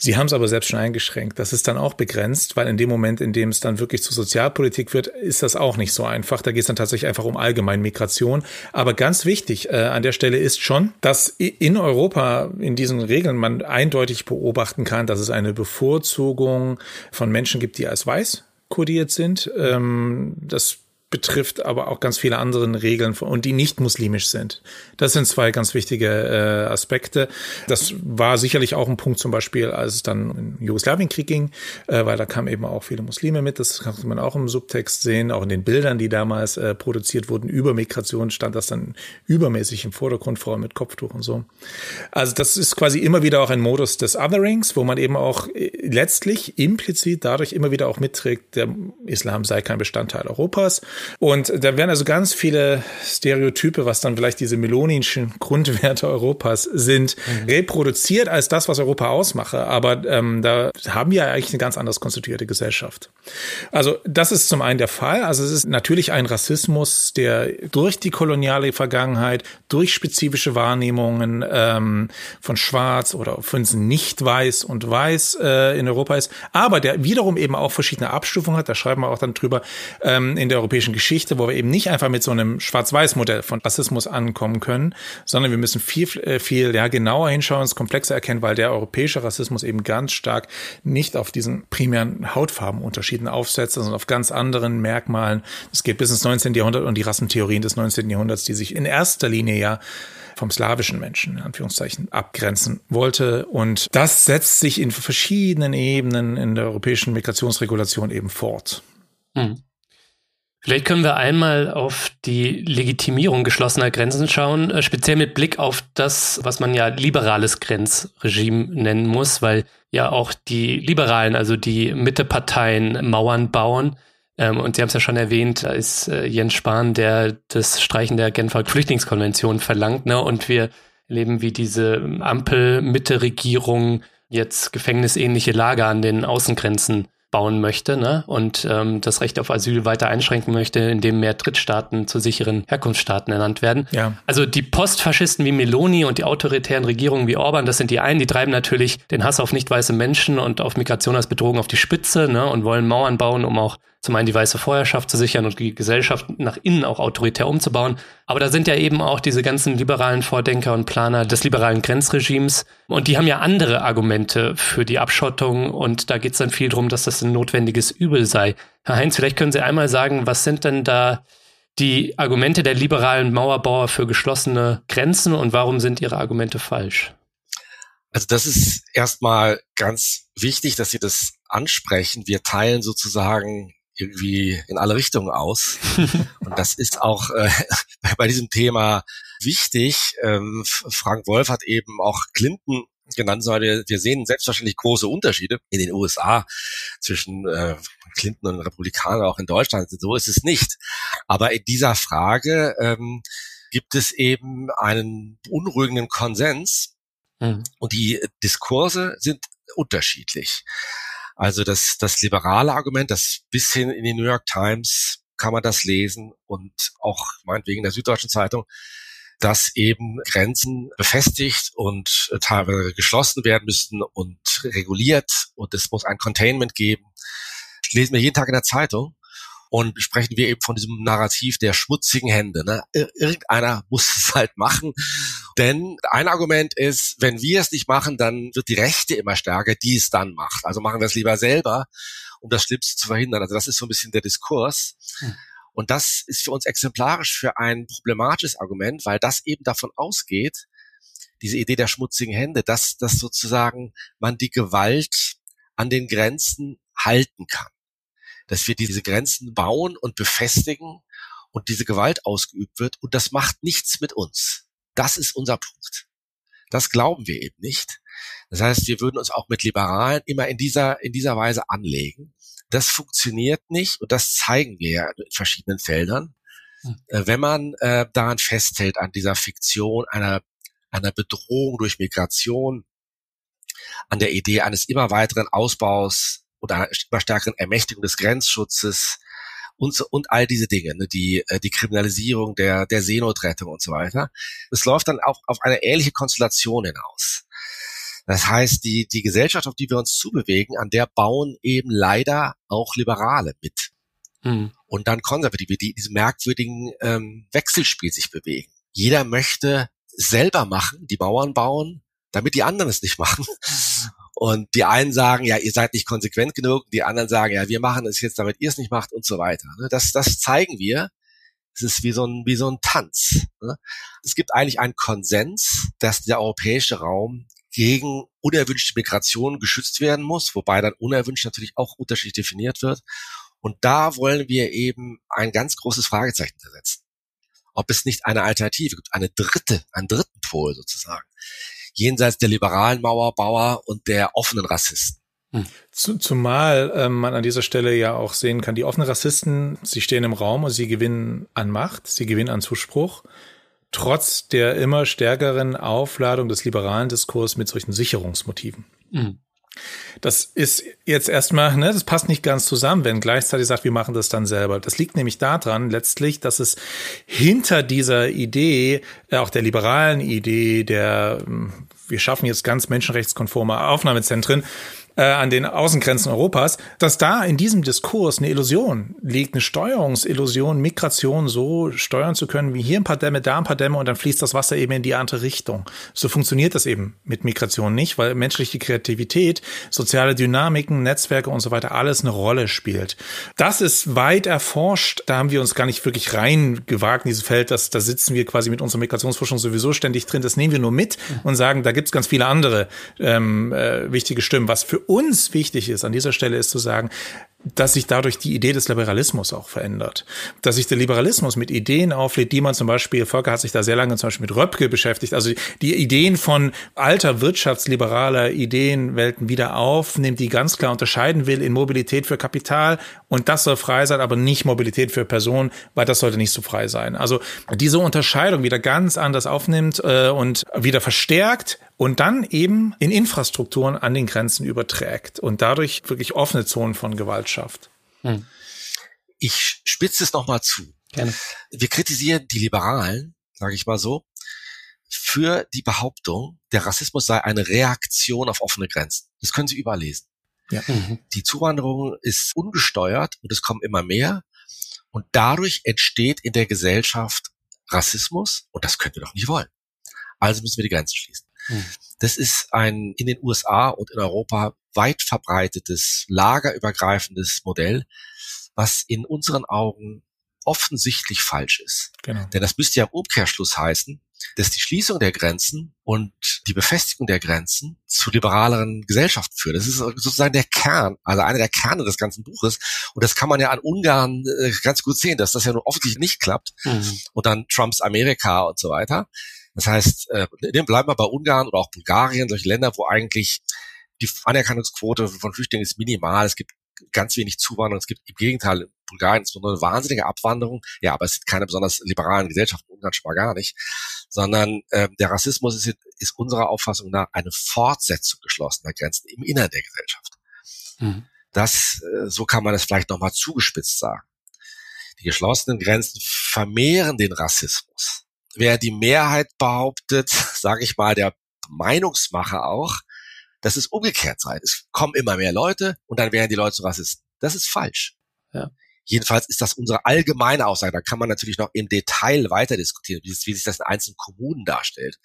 Sie haben es aber selbst schon eingeschränkt. Das ist dann auch begrenzt, weil in dem Moment, in dem es dann wirklich zur Sozialpolitik wird, ist das auch nicht so einfach. Da geht es dann tatsächlich einfach um allgemein Migration. Aber ganz wichtig äh, an der Stelle ist schon, dass in Europa in diesen Regeln man eindeutig beobachten kann, dass es eine Bevorzugung von Menschen gibt, die als weiß kodiert sind. Ähm, das betrifft aber auch ganz viele andere Regeln und die nicht muslimisch sind. Das sind zwei ganz wichtige äh, Aspekte. Das war sicherlich auch ein Punkt zum Beispiel, als es dann in Jugoslawienkrieg ging, äh, weil da kamen eben auch viele Muslime mit. Das kann man auch im Subtext sehen, auch in den Bildern, die damals äh, produziert wurden über Migration stand das dann übermäßig im Vordergrund, vor allem mit Kopftuch und so. Also das ist quasi immer wieder auch ein Modus des Otherings, wo man eben auch äh, letztlich implizit dadurch immer wieder auch mitträgt, der Islam sei kein Bestandteil Europas und da werden also ganz viele Stereotype, was dann vielleicht diese meloninschen Grundwerte Europas sind, mhm. reproduziert als das, was Europa ausmache. Aber ähm, da haben wir eigentlich eine ganz anders konstituierte Gesellschaft. Also das ist zum einen der Fall. Also es ist natürlich ein Rassismus, der durch die koloniale Vergangenheit, durch spezifische Wahrnehmungen ähm, von Schwarz oder von nicht weiß und weiß äh, in Europa ist, aber der wiederum eben auch verschiedene Abstufungen hat. Da schreiben wir auch dann drüber ähm, in der europäischen Geschichte, wo wir eben nicht einfach mit so einem Schwarz-Weiß-Modell von Rassismus ankommen können, sondern wir müssen viel, äh, viel ja, genauer hinschauen, es komplexer erkennen, weil der europäische Rassismus eben ganz stark nicht auf diesen primären Hautfarbenunterschieden aufsetzt, sondern auf ganz anderen Merkmalen. Das geht bis ins 19. Jahrhundert und die Rassentheorien des 19. Jahrhunderts, die sich in erster Linie ja vom slawischen Menschen, in Anführungszeichen, abgrenzen wollte. Und das setzt sich in verschiedenen Ebenen in der europäischen Migrationsregulation eben fort. Hm. Vielleicht können wir einmal auf die Legitimierung geschlossener Grenzen schauen, äh, speziell mit Blick auf das, was man ja liberales Grenzregime nennen muss, weil ja auch die Liberalen, also die Mitteparteien, Mauern bauen. Ähm, und Sie haben es ja schon erwähnt, da ist äh, Jens Spahn, der das Streichen der Genfer Flüchtlingskonvention verlangt. Ne? Und wir erleben, wie diese Ampel-Mitte-Regierung jetzt gefängnisähnliche Lager an den Außengrenzen bauen möchte ne? und ähm, das Recht auf Asyl weiter einschränken möchte, indem mehr Drittstaaten zu sicheren Herkunftsstaaten ernannt werden. Ja. Also die Postfaschisten wie Meloni und die autoritären Regierungen wie Orban, das sind die einen, die treiben natürlich den Hass auf nicht weiße Menschen und auf Migration als Bedrohung auf die Spitze ne? und wollen Mauern bauen, um auch zum einen die weiße Vorherrschaft zu sichern und die Gesellschaft nach innen auch autoritär umzubauen. Aber da sind ja eben auch diese ganzen liberalen Vordenker und Planer des liberalen Grenzregimes. Und die haben ja andere Argumente für die Abschottung. Und da geht es dann viel darum, dass das ein notwendiges Übel sei. Herr Heinz, vielleicht können Sie einmal sagen, was sind denn da die Argumente der liberalen Mauerbauer für geschlossene Grenzen und warum sind Ihre Argumente falsch? Also das ist erstmal ganz wichtig, dass Sie das ansprechen. Wir teilen sozusagen irgendwie in alle Richtungen aus. Und das ist auch äh, bei diesem Thema wichtig. Ähm, Frank Wolf hat eben auch Clinton genannt, sondern wir sehen selbstverständlich große Unterschiede in den USA zwischen äh, Clinton und Republikanern, auch in Deutschland. So ist es nicht. Aber in dieser Frage ähm, gibt es eben einen unruhigenden Konsens mhm. und die Diskurse sind unterschiedlich. Also das, das liberale Argument, das bis hin in die New York Times kann man das lesen und auch meinetwegen der Süddeutschen Zeitung, dass eben Grenzen befestigt und äh, teilweise geschlossen werden müssen und reguliert und es muss ein Containment geben. Das lesen wir jeden Tag in der Zeitung und sprechen wir eben von diesem Narrativ der schmutzigen Hände. Ne? Irgendeiner muss es halt machen Denn ein Argument ist, wenn wir es nicht machen, dann wird die Rechte immer stärker, die es dann macht. Also machen wir es lieber selber, um das Schlimmste zu verhindern. Also das ist so ein bisschen der Diskurs. Hm. Und das ist für uns exemplarisch für ein problematisches Argument, weil das eben davon ausgeht, diese Idee der schmutzigen Hände, dass, dass sozusagen man die Gewalt an den Grenzen halten kann. Dass wir diese Grenzen bauen und befestigen und diese Gewalt ausgeübt wird und das macht nichts mit uns. Das ist unser Punkt. Das glauben wir eben nicht. Das heißt, wir würden uns auch mit Liberalen immer in dieser, in dieser Weise anlegen. Das funktioniert nicht und das zeigen wir ja in verschiedenen Feldern. Hm. Äh, wenn man äh, daran festhält, an dieser Fiktion einer, einer Bedrohung durch Migration, an der Idee eines immer weiteren Ausbaus oder einer immer stärkeren Ermächtigung des Grenzschutzes und, so, und all diese Dinge, ne, die, äh, die Kriminalisierung der, der Seenotrettung und so weiter. Es läuft dann auch auf eine ähnliche Konstellation hinaus. Das heißt, die, die Gesellschaft, auf die wir uns zubewegen, an der bauen eben leider auch Liberale mit. Mhm. Und dann Konservative, die in diesem merkwürdigen ähm, Wechselspiel sich bewegen. Jeder möchte selber machen, die Bauern bauen, damit die anderen es nicht machen. Und die einen sagen, ja, ihr seid nicht konsequent genug, die anderen sagen, ja, wir machen es jetzt, damit ihr es nicht macht und so weiter. Ne? Das, das zeigen wir. Es ist wie so ein, wie so ein Tanz. Ne? Es gibt eigentlich einen Konsens, dass der europäische Raum gegen unerwünschte Migration geschützt werden muss, wobei dann unerwünscht natürlich auch unterschiedlich definiert wird. Und da wollen wir eben ein ganz großes Fragezeichen setzen. Ob es nicht eine Alternative gibt, eine dritte, einen dritten Pol sozusagen, jenseits der liberalen Mauerbauer und der offenen Rassisten. Hm. Zumal ähm, man an dieser Stelle ja auch sehen kann, die offenen Rassisten, sie stehen im Raum und sie gewinnen an Macht, sie gewinnen an Zuspruch trotz der immer stärkeren Aufladung des liberalen Diskurs mit solchen Sicherungsmotiven. Mhm. Das ist jetzt erstmal, ne, das passt nicht ganz zusammen, wenn gleichzeitig sagt, wir machen das dann selber. Das liegt nämlich daran, letztlich, dass es hinter dieser Idee, äh, auch der liberalen Idee, der, hm, wir schaffen jetzt ganz menschenrechtskonforme Aufnahmezentren, äh, an den Außengrenzen Europas, dass da in diesem Diskurs eine Illusion liegt, eine Steuerungsillusion, Migration so steuern zu können, wie hier ein paar Dämme, da ein paar Dämme und dann fließt das Wasser eben in die andere Richtung. So funktioniert das eben mit Migration nicht, weil menschliche Kreativität, soziale Dynamiken, Netzwerke und so weiter alles eine Rolle spielt. Das ist weit erforscht. Da haben wir uns gar nicht wirklich reingewagt in dieses Feld. Das, da sitzen wir quasi mit unserer Migrationsforschung sowieso ständig drin. Das nehmen wir nur mit und sagen, da gibt's ganz viele andere ähm, äh, wichtige Stimmen. Was für uns wichtig ist an dieser Stelle ist zu sagen, dass sich dadurch die Idee des Liberalismus auch verändert. Dass sich der Liberalismus mit Ideen auflädt, die man zum Beispiel, Volker hat sich da sehr lange zum Beispiel mit Röpke beschäftigt, also die Ideen von alter wirtschaftsliberaler Ideenwelten wieder aufnimmt, die ganz klar unterscheiden will in Mobilität für Kapital und das soll frei sein, aber nicht Mobilität für Personen, weil das sollte nicht so frei sein. Also diese Unterscheidung wieder ganz anders aufnimmt äh, und wieder verstärkt und dann eben in Infrastrukturen an den Grenzen überträgt und dadurch wirklich offene Zonen von Gewalt schafft. Hm. Ich spitze es nochmal zu. Gerne. Wir kritisieren die Liberalen, sage ich mal so, für die Behauptung, der Rassismus sei eine Reaktion auf offene Grenzen. Das können Sie überall lesen. Ja. Mhm. Die Zuwanderung ist ungesteuert und es kommen immer mehr. Und dadurch entsteht in der Gesellschaft Rassismus und das können wir doch nicht wollen. Also müssen wir die Grenzen schließen. Hm. Das ist ein in den USA und in Europa weit verbreitetes, lagerübergreifendes Modell, was in unseren Augen offensichtlich falsch ist. Genau. Denn das müsste ja im Umkehrschluss heißen, dass die Schließung der Grenzen und die Befestigung der Grenzen zu liberaleren Gesellschaften führt. Das ist sozusagen der Kern, also einer der Kerne des ganzen Buches. Und das kann man ja an Ungarn äh, ganz gut sehen, dass das ja nun offensichtlich nicht klappt. Mhm. Und dann Trumps Amerika und so weiter. Das heißt, äh, bleiben wir bei Ungarn oder auch Bulgarien, solche Länder, wo eigentlich die Anerkennungsquote von Flüchtlingen ist minimal. Es gibt ganz wenig Zuwanderung. Es gibt im Gegenteil in Bulgarien ist nur eine wahnsinnige Abwanderung. Ja, aber es sind keine besonders liberalen Gesellschaften, Ungarn schon mal gar nicht. Sondern äh, der Rassismus ist, ist unserer Auffassung nach eine Fortsetzung geschlossener Grenzen im Innern der Gesellschaft. Mhm. Das, äh, so kann man es vielleicht nochmal zugespitzt sagen. Die geschlossenen Grenzen vermehren den Rassismus wer die Mehrheit behauptet, sage ich mal, der Meinungsmacher auch, dass es umgekehrt sei. Es kommen immer mehr Leute und dann werden die Leute zu Rassisten. Das ist falsch. Ja. Jedenfalls ist das unsere allgemeine Aussage. Da kann man natürlich noch im Detail weiter diskutieren, wie, wie sich das in einzelnen Kommunen darstellt.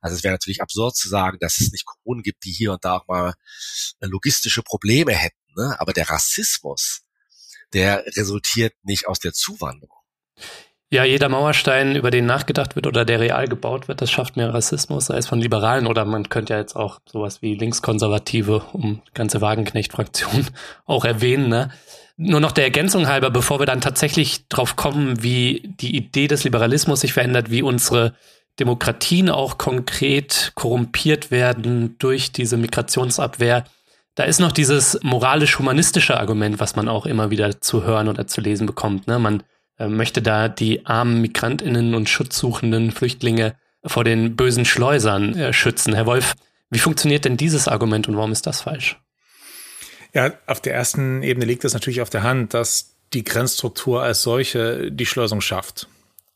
Also es wäre natürlich absurd zu sagen, dass es nicht Kommunen gibt, die hier und da auch mal äh, logistische Probleme hätten. Ne? Aber der Rassismus, der resultiert nicht aus der Zuwanderung. Ja, jeder Mauerstein, über den nachgedacht wird oder der real gebaut wird, das schafft mehr Rassismus, sei es von Liberalen oder man könnte ja jetzt auch sowas wie Linkskonservative, um ganze Wagenknecht-Fraktion auch erwähnen. Ne? Nur noch der Ergänzung halber, bevor wir dann tatsächlich drauf kommen, wie die Idee des Liberalismus sich verändert, wie unsere Demokratien auch konkret korrumpiert werden durch diese Migrationsabwehr. Da ist noch dieses moralisch-humanistische Argument, was man auch immer wieder zu hören oder zu lesen bekommt. Ne? Man möchte da die armen Migrantinnen und schutzsuchenden Flüchtlinge vor den bösen Schleusern äh, schützen. Herr Wolf, wie funktioniert denn dieses Argument und warum ist das falsch? Ja, auf der ersten Ebene liegt es natürlich auf der Hand, dass die Grenzstruktur als solche die Schleusung schafft.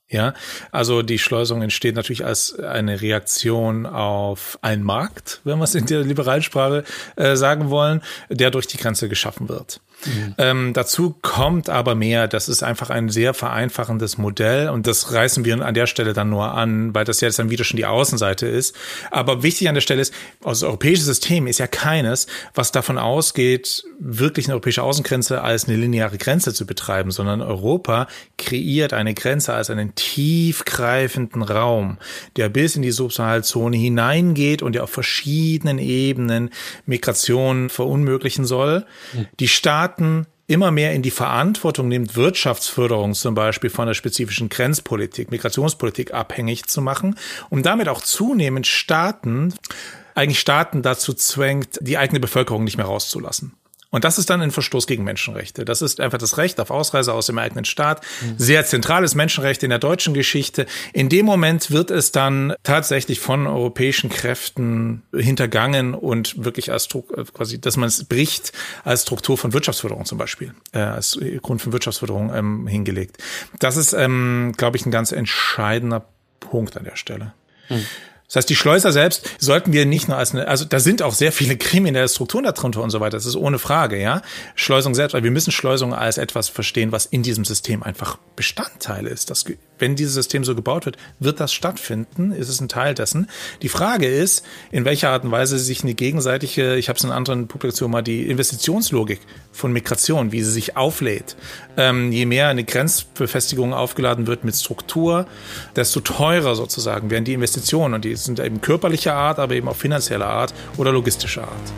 Ja, also die Schleusung entsteht natürlich als eine Reaktion auf einen Markt, wenn wir es in der liberalen Sprache äh, sagen wollen, der durch die Grenze geschaffen wird. Mhm. Ähm, dazu kommt aber mehr, das ist einfach ein sehr vereinfachendes Modell und das reißen wir an der Stelle dann nur an, weil das jetzt dann wieder schon die Außenseite ist. Aber wichtig an der Stelle ist, also das europäische System ist ja keines, was davon ausgeht, wirklich eine europäische Außengrenze als eine lineare Grenze zu betreiben, sondern Europa kreiert eine Grenze als einen tiefgreifenden Raum, der bis in die Subsahalzone hineingeht und der auf verschiedenen Ebenen Migration verunmöglichen soll. Mhm. Die Staaten Staaten immer mehr in die Verantwortung nimmt, Wirtschaftsförderung zum Beispiel von der spezifischen Grenzpolitik, Migrationspolitik abhängig zu machen, um damit auch zunehmend Staaten, eigentlich Staaten dazu zwängt, die eigene Bevölkerung nicht mehr rauszulassen. Und das ist dann ein Verstoß gegen Menschenrechte. Das ist einfach das Recht auf Ausreise aus dem eigenen Staat. Sehr zentrales Menschenrecht in der deutschen Geschichte. In dem Moment wird es dann tatsächlich von europäischen Kräften hintergangen und wirklich als quasi, dass man es bricht als Struktur von Wirtschaftsförderung zum Beispiel, äh, als Grund von Wirtschaftsförderung ähm, hingelegt. Das ist, ähm, glaube ich, ein ganz entscheidender Punkt an der Stelle. Mhm. Das heißt, die Schleuser selbst sollten wir nicht nur als eine, also da sind auch sehr viele kriminelle Strukturen darunter und so weiter. Das ist ohne Frage, ja. Schleusung selbst, weil wir müssen Schleusung als etwas verstehen, was in diesem System einfach Bestandteil ist. Das wenn dieses System so gebaut wird, wird das stattfinden? Ist es ein Teil dessen? Die Frage ist, in welcher Art und Weise sich eine gegenseitige, ich habe es in anderen Publikationen mal, die Investitionslogik von Migration, wie sie sich auflädt. Ähm, je mehr eine Grenzbefestigung aufgeladen wird mit Struktur, desto teurer sozusagen werden die Investitionen. Und die sind eben körperlicher Art, aber eben auch finanzieller Art oder logistischer Art.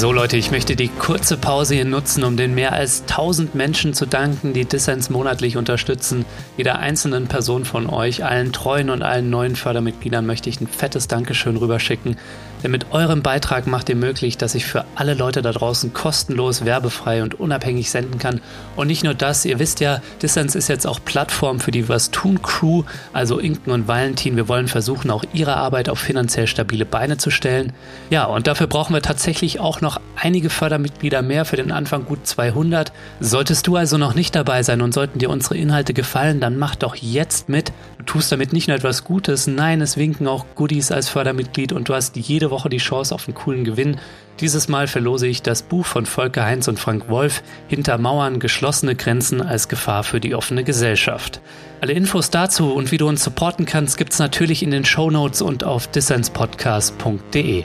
So Leute, ich möchte die kurze Pause hier nutzen, um den mehr als 1000 Menschen zu danken, die Dissens monatlich unterstützen. Jeder einzelnen Person von euch, allen treuen und allen neuen Fördermitgliedern möchte ich ein fettes Dankeschön rüberschicken. Denn mit eurem Beitrag macht ihr möglich, dass ich für alle Leute da draußen kostenlos, werbefrei und unabhängig senden kann. Und nicht nur das, ihr wisst ja, Distance ist jetzt auch Plattform für die Was tun Crew, also Inken und Valentin. Wir wollen versuchen, auch ihre Arbeit auf finanziell stabile Beine zu stellen. Ja, und dafür brauchen wir tatsächlich auch noch einige Fördermitglieder mehr für den Anfang gut 200. Solltest du also noch nicht dabei sein und sollten dir unsere Inhalte gefallen, dann mach doch jetzt mit. Du tust damit nicht nur etwas Gutes, nein, es winken auch Goodies als Fördermitglied und du hast jede Woche die Chance auf einen coolen Gewinn. Dieses Mal verlose ich das Buch von Volker Heinz und Frank Wolf Hinter Mauern geschlossene Grenzen als Gefahr für die offene Gesellschaft. Alle Infos dazu und wie du uns supporten kannst, gibt's natürlich in den Show Notes und auf dissenspodcast.de.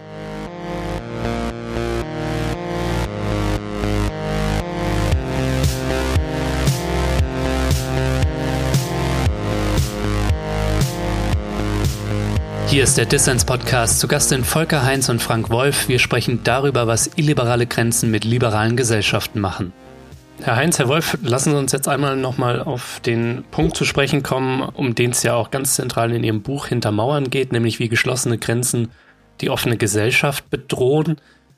Hier ist der Dissens-Podcast. Zu Gast sind Volker Heinz und Frank Wolf. Wir sprechen darüber, was illiberale Grenzen mit liberalen Gesellschaften machen. Herr Heinz, Herr Wolf, lassen Sie uns jetzt einmal nochmal auf den Punkt zu sprechen kommen, um den es ja auch ganz zentral in Ihrem Buch Hinter Mauern geht, nämlich wie geschlossene Grenzen die offene Gesellschaft bedrohen.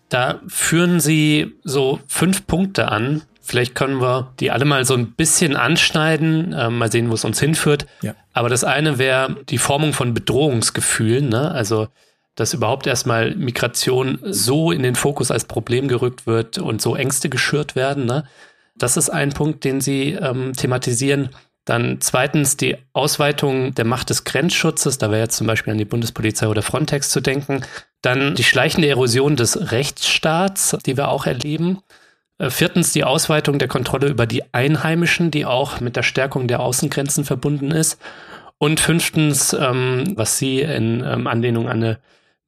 Da führen Sie so fünf Punkte an, Vielleicht können wir die alle mal so ein bisschen anschneiden, äh, mal sehen, wo es uns hinführt. Ja. Aber das eine wäre die Formung von Bedrohungsgefühlen, ne? also dass überhaupt erstmal Migration so in den Fokus als Problem gerückt wird und so Ängste geschürt werden. Ne? Das ist ein Punkt, den Sie ähm, thematisieren. Dann zweitens die Ausweitung der Macht des Grenzschutzes, da wäre jetzt zum Beispiel an die Bundespolizei oder Frontex zu denken. Dann die schleichende Erosion des Rechtsstaats, die wir auch erleben. Äh, viertens die Ausweitung der Kontrolle über die Einheimischen, die auch mit der Stärkung der Außengrenzen verbunden ist. Und fünftens, ähm, was Sie in ähm, Anlehnung an eine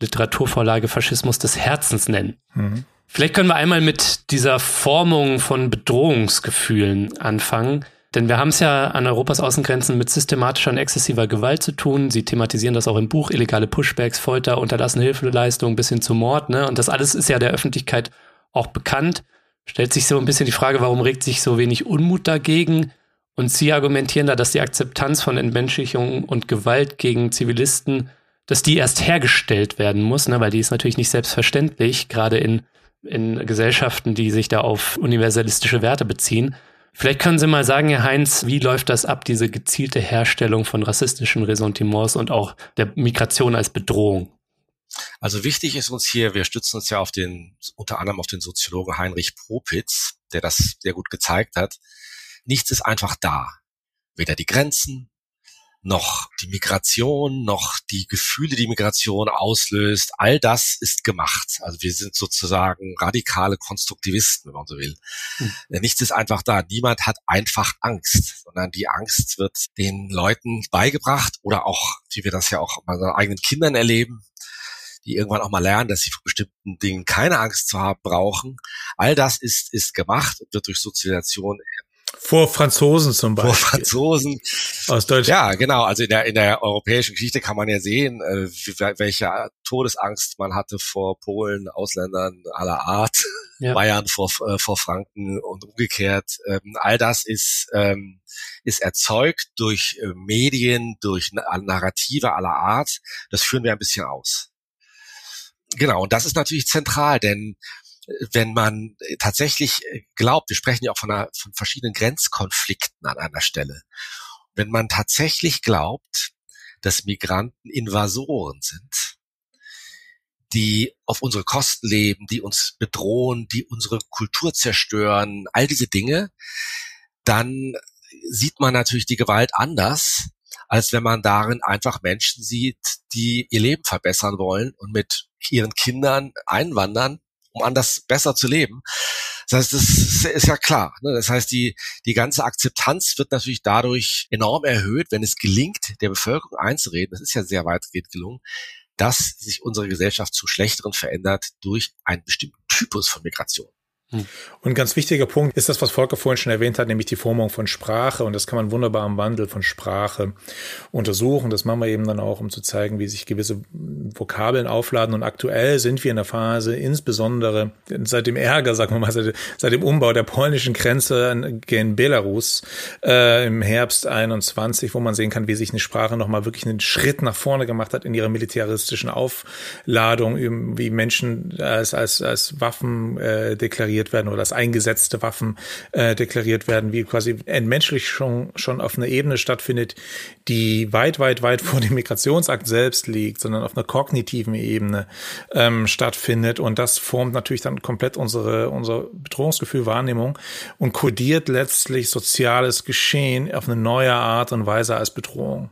Literaturvorlage Faschismus des Herzens nennen. Mhm. Vielleicht können wir einmal mit dieser Formung von Bedrohungsgefühlen anfangen. Denn wir haben es ja an Europas Außengrenzen mit systematischer und exzessiver Gewalt zu tun. Sie thematisieren das auch im Buch, illegale Pushbacks, Folter, unterlassene Hilfeleistung bis hin zu Mord. Ne? Und das alles ist ja der Öffentlichkeit auch bekannt. Stellt sich so ein bisschen die Frage, warum regt sich so wenig Unmut dagegen? Und Sie argumentieren da, dass die Akzeptanz von Entmenschlichung und Gewalt gegen Zivilisten, dass die erst hergestellt werden muss, ne? weil die ist natürlich nicht selbstverständlich, gerade in, in Gesellschaften, die sich da auf universalistische Werte beziehen. Vielleicht können Sie mal sagen, Herr Heinz, wie läuft das ab, diese gezielte Herstellung von rassistischen Ressentiments und auch der Migration als Bedrohung? Also wichtig ist uns hier, wir stützen uns ja auf den, unter anderem auf den Soziologen Heinrich Propitz, der das sehr gut gezeigt hat. Nichts ist einfach da. Weder die Grenzen, noch die Migration, noch die Gefühle, die Migration auslöst, all das ist gemacht. Also wir sind sozusagen radikale Konstruktivisten, wenn man so will. Hm. Nichts ist einfach da. Niemand hat einfach Angst, sondern die Angst wird den Leuten beigebracht oder auch, wie wir das ja auch bei unseren eigenen Kindern erleben, die irgendwann auch mal lernen, dass sie vor bestimmten Dingen keine Angst zu haben brauchen. All das ist, ist gemacht und wird durch Sozialisation vor Franzosen zum Beispiel. Vor Franzosen. Aus Deutschland. Ja, genau. Also in der, in der europäischen Geschichte kann man ja sehen, äh, welche Todesangst man hatte vor Polen, Ausländern aller Art, ja. Bayern vor, äh, vor Franken und umgekehrt. Ähm, all das ist, ähm, ist erzeugt durch äh, Medien, durch Narrative aller Art. Das führen wir ein bisschen aus. Genau. Und das ist natürlich zentral, denn wenn man äh, tatsächlich äh, glaubt, wir sprechen ja auch von, einer, von verschiedenen Grenzkonflikten an einer Stelle, wenn man tatsächlich glaubt, dass Migranten Invasoren sind, die auf unsere Kosten leben, die uns bedrohen, die unsere Kultur zerstören, all diese Dinge, dann sieht man natürlich die Gewalt anders, als wenn man darin einfach Menschen sieht, die ihr Leben verbessern wollen und mit ihren Kindern einwandern um anders besser zu leben. Das heißt, das ist ja klar. Ne? Das heißt, die, die ganze Akzeptanz wird natürlich dadurch enorm erhöht, wenn es gelingt, der Bevölkerung einzureden, das ist ja sehr weitgehend gelungen, dass sich unsere Gesellschaft zu Schlechteren verändert durch einen bestimmten Typus von Migration. Hm. Und ein ganz wichtiger Punkt ist das, was Volker vorhin schon erwähnt hat, nämlich die Formung von Sprache. Und das kann man wunderbar am Wandel von Sprache untersuchen. Das machen wir eben dann auch, um zu zeigen, wie sich gewisse Vokabeln aufladen. Und aktuell sind wir in der Phase, insbesondere seit dem Ärger, sagen wir mal, seit, seit dem Umbau der polnischen Grenze gegen Belarus äh, im Herbst 21, wo man sehen kann, wie sich eine Sprache nochmal wirklich einen Schritt nach vorne gemacht hat in ihrer militaristischen Aufladung, wie Menschen als, als, als Waffen äh, deklariert deklariert werden oder als eingesetzte Waffen äh, deklariert werden, wie quasi entmenschlich schon, schon auf einer Ebene stattfindet, die weit, weit, weit vor dem Migrationsakt selbst liegt, sondern auf einer kognitiven Ebene ähm, stattfindet. Und das formt natürlich dann komplett unsere, unser Bedrohungsgefühl, Wahrnehmung und kodiert letztlich soziales Geschehen auf eine neue Art und Weise als Bedrohung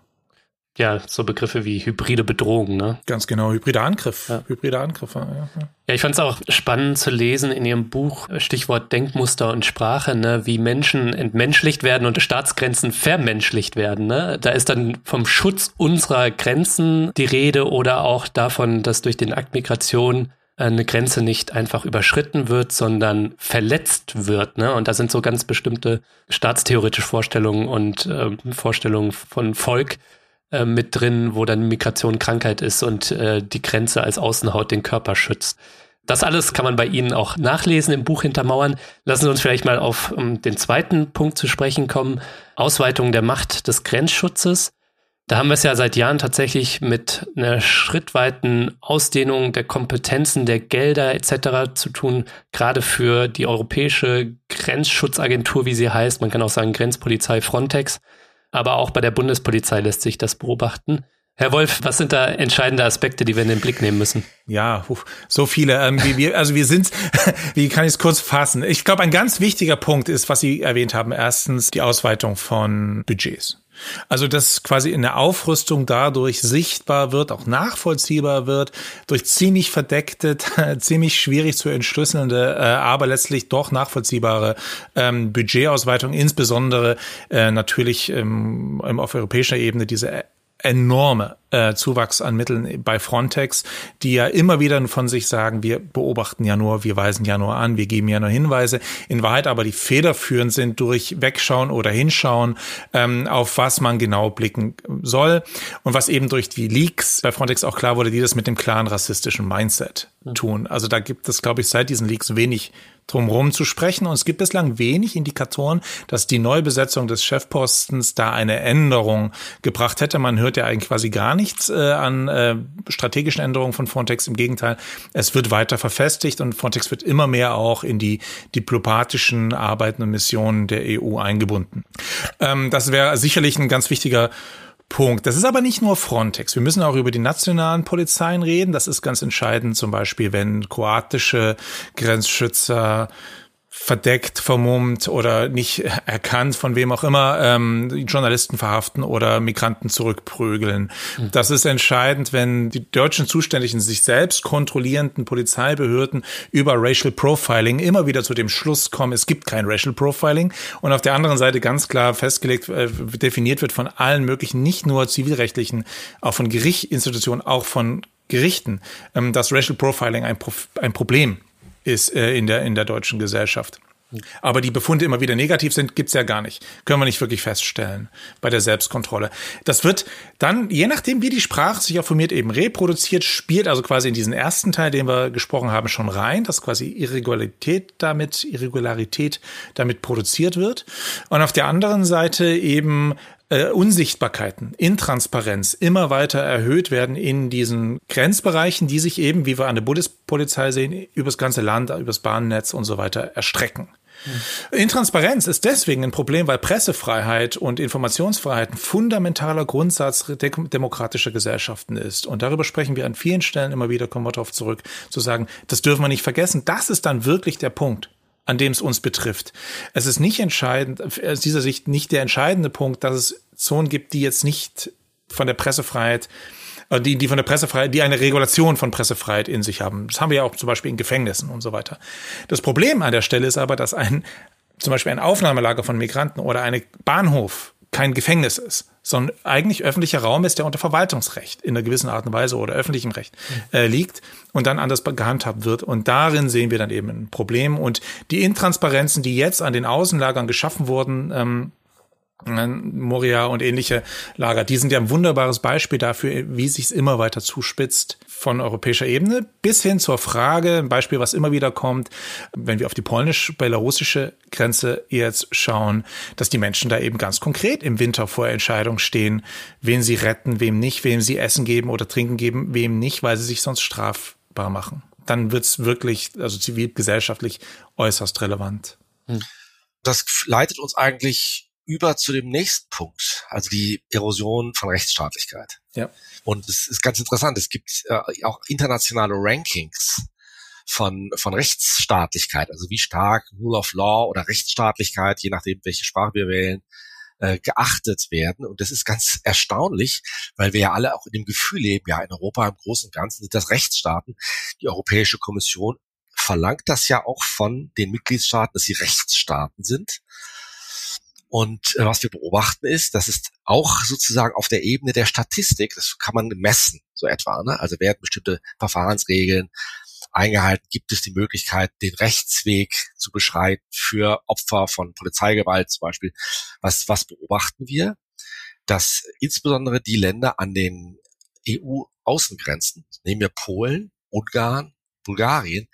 ja, so Begriffe wie hybride Bedrohung, ne? Ganz genau, hybrider Angriff. Ja. Hybride Angriffe, ja. Ja, ich fand es auch spannend zu lesen in Ihrem Buch, Stichwort Denkmuster und Sprache, ne, wie Menschen entmenschlicht werden und Staatsgrenzen vermenschlicht werden. Ne? Da ist dann vom Schutz unserer Grenzen die Rede oder auch davon, dass durch den Akt Migration eine Grenze nicht einfach überschritten wird, sondern verletzt wird. Ne? Und da sind so ganz bestimmte staatstheoretische Vorstellungen und äh, Vorstellungen von Volk, äh, mit drin, wo dann Migration Krankheit ist und äh, die Grenze als Außenhaut den Körper schützt. Das alles kann man bei Ihnen auch nachlesen im Buch Hintermauern. Lassen Sie uns vielleicht mal auf um, den zweiten Punkt zu sprechen kommen. Ausweitung der Macht des Grenzschutzes. Da haben wir es ja seit Jahren tatsächlich mit einer schrittweiten Ausdehnung der Kompetenzen, der Gelder etc. zu tun, gerade für die europäische Grenzschutzagentur, wie sie heißt. Man kann auch sagen Grenzpolizei Frontex aber auch bei der Bundespolizei lässt sich das beobachten. Herr Wolf, was sind da entscheidende Aspekte, die wir in den Blick nehmen müssen? Ja, so viele. Ähm, also wir sind, wie kann ich es kurz fassen? Ich glaube, ein ganz wichtiger Punkt ist, was Sie erwähnt haben. Erstens die Ausweitung von Budgets. Also dass quasi in der Aufrüstung dadurch sichtbar wird, auch nachvollziehbar wird, durch ziemlich verdeckte, ziemlich schwierig zu entschlüsselnde, äh, aber letztlich doch nachvollziehbare ähm, Budgetausweitung, insbesondere äh, natürlich ähm, auf europäischer Ebene diese enorme äh, Zuwachs an Mitteln bei Frontex, die ja immer wieder von sich sagen, wir beobachten ja nur, wir weisen ja nur an, wir geben ja nur Hinweise, in Wahrheit aber die federführend sind durch Wegschauen oder Hinschauen, ähm, auf was man genau blicken soll. Und was eben durch die Leaks bei Frontex auch klar wurde, die das mit dem klaren rassistischen Mindset tun. Also da gibt es, glaube ich, seit diesen Leaks wenig drumherum zu sprechen. Und es gibt bislang wenig Indikatoren, dass die Neubesetzung des Chefpostens da eine Änderung gebracht hätte. Man hört ja eigentlich quasi gar nichts äh, an äh, strategischen Änderungen von Frontex. Im Gegenteil, es wird weiter verfestigt und Frontex wird immer mehr auch in die diplomatischen Arbeiten und Missionen der EU eingebunden. Ähm, das wäre sicherlich ein ganz wichtiger Punkt. Das ist aber nicht nur Frontex. Wir müssen auch über die nationalen Polizeien reden. Das ist ganz entscheidend, zum Beispiel, wenn kroatische Grenzschützer verdeckt, vermummt oder nicht erkannt, von wem auch immer, ähm, Journalisten verhaften oder Migranten zurückprügeln. Mhm. Das ist entscheidend, wenn die deutschen Zuständigen sich selbst kontrollierenden Polizeibehörden über Racial Profiling immer wieder zu dem Schluss kommen, es gibt kein Racial Profiling und auf der anderen Seite ganz klar festgelegt, äh, definiert wird von allen möglichen, nicht nur zivilrechtlichen, auch von Gerichtsinstitutionen, auch von Gerichten, ähm, dass Racial Profiling ein, Pro ein Problem ist äh, in, der, in der deutschen Gesellschaft. Aber die Befunde immer wieder negativ sind, gibt's ja gar nicht. Können wir nicht wirklich feststellen bei der Selbstkontrolle. Das wird dann, je nachdem, wie die Sprache sich auch formiert, eben reproduziert, spielt also quasi in diesen ersten Teil, den wir gesprochen haben, schon rein, dass quasi Irregularität damit, Irregularität damit produziert wird. Und auf der anderen Seite eben äh, Unsichtbarkeiten, Intransparenz immer weiter erhöht werden in diesen Grenzbereichen, die sich eben, wie wir an der Bundespolizei sehen, übers ganze Land, übers Bahnnetz und so weiter erstrecken. Mhm. Intransparenz ist deswegen ein Problem, weil Pressefreiheit und Informationsfreiheit ein fundamentaler Grundsatz demokratischer Gesellschaften ist. Und darüber sprechen wir an vielen Stellen immer wieder, kommen wir darauf zurück, zu sagen, das dürfen wir nicht vergessen. Das ist dann wirklich der Punkt an dem es uns betrifft. Es ist nicht entscheidend, aus dieser Sicht nicht der entscheidende Punkt, dass es Zonen gibt, die jetzt nicht von der Pressefreiheit äh, die, die von der Pressefreiheit, die eine Regulation von Pressefreiheit in sich haben. Das haben wir ja auch zum Beispiel in Gefängnissen und so weiter. Das Problem an der Stelle ist aber, dass ein, zum Beispiel ein Aufnahmelager von Migranten oder ein Bahnhof kein Gefängnis ist, sondern eigentlich öffentlicher Raum ist, der unter Verwaltungsrecht in einer gewissen Art und Weise oder öffentlichem Recht äh, liegt und dann anders gehandhabt wird. Und darin sehen wir dann eben ein Problem. Und die Intransparenzen, die jetzt an den Außenlagern geschaffen wurden, ähm, Moria und ähnliche Lager, die sind ja ein wunderbares Beispiel dafür, wie sich es immer weiter zuspitzt von europäischer Ebene bis hin zur Frage, ein Beispiel, was immer wieder kommt, wenn wir auf die polnisch-belarussische Grenze jetzt schauen, dass die Menschen da eben ganz konkret im Winter vor Entscheidungen stehen, wen sie retten, wem nicht, wem sie Essen geben oder Trinken geben, wem nicht, weil sie sich sonst strafbar machen. Dann wird's wirklich, also zivilgesellschaftlich äußerst relevant. Das leitet uns eigentlich über zu dem nächsten Punkt, also die Erosion von Rechtsstaatlichkeit. Ja. Und es ist ganz interessant, es gibt äh, auch internationale Rankings von, von Rechtsstaatlichkeit, also wie stark Rule of Law oder Rechtsstaatlichkeit, je nachdem, welche Sprache wir wählen, äh, geachtet werden. Und das ist ganz erstaunlich, weil wir ja alle auch in dem Gefühl leben, ja, in Europa im Großen und Ganzen sind das Rechtsstaaten. Die Europäische Kommission verlangt das ja auch von den Mitgliedstaaten, dass sie Rechtsstaaten sind. Und äh, was wir beobachten ist, dass es auch sozusagen auf der Ebene der Statistik, das kann man messen, so etwa. Ne? Also werden bestimmte Verfahrensregeln eingehalten, gibt es die Möglichkeit, den Rechtsweg zu beschreiten für Opfer von Polizeigewalt zum Beispiel. Was, was beobachten wir? Dass insbesondere die Länder an den EU-Außengrenzen, nehmen wir Polen, Ungarn, Bulgarien,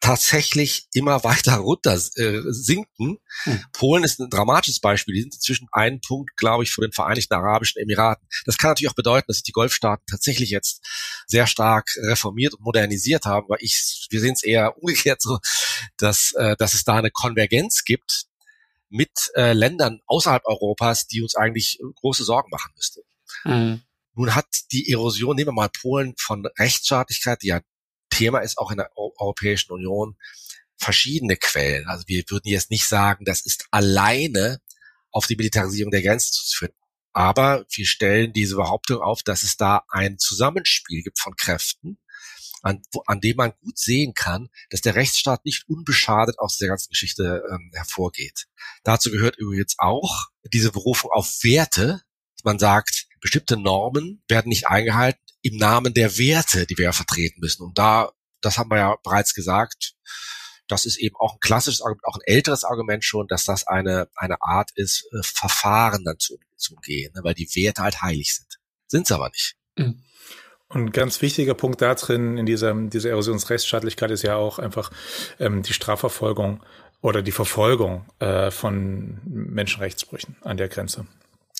tatsächlich immer weiter runter äh, sinken. Hm. Polen ist ein dramatisches Beispiel. Die sind inzwischen einen Punkt, glaube ich, vor den Vereinigten Arabischen Emiraten. Das kann natürlich auch bedeuten, dass sich die Golfstaaten tatsächlich jetzt sehr stark reformiert und modernisiert haben, weil ich, wir sehen es eher umgekehrt so, dass, äh, dass es da eine Konvergenz gibt mit äh, Ländern außerhalb Europas, die uns eigentlich große Sorgen machen müsste. Hm. Nun hat die Erosion, nehmen wir mal Polen von Rechtsstaatlichkeit, die ja Thema ist auch in der Europäischen Union, verschiedene Quellen. Also wir würden jetzt nicht sagen, das ist alleine auf die Militarisierung der Grenzen zu führen. Aber wir stellen diese Behauptung auf, dass es da ein Zusammenspiel gibt von Kräften, an, an dem man gut sehen kann, dass der Rechtsstaat nicht unbeschadet aus der ganzen Geschichte ähm, hervorgeht. Dazu gehört übrigens auch diese Berufung auf Werte. Man sagt, bestimmte Normen werden nicht eingehalten im Namen der Werte, die wir ja vertreten müssen. Und da, das haben wir ja bereits gesagt, das ist eben auch ein klassisches Argument, auch ein älteres Argument schon, dass das eine, eine Art ist, äh, Verfahren dann zu, zu umgehen, ne, weil die Werte halt heilig sind. Sind sie aber nicht. Mhm. Und ein ganz wichtiger Punkt da drin in dieser, dieser Erosionsrechtsstaatlichkeit ist ja auch einfach ähm, die Strafverfolgung oder die Verfolgung äh, von Menschenrechtsbrüchen an der Grenze.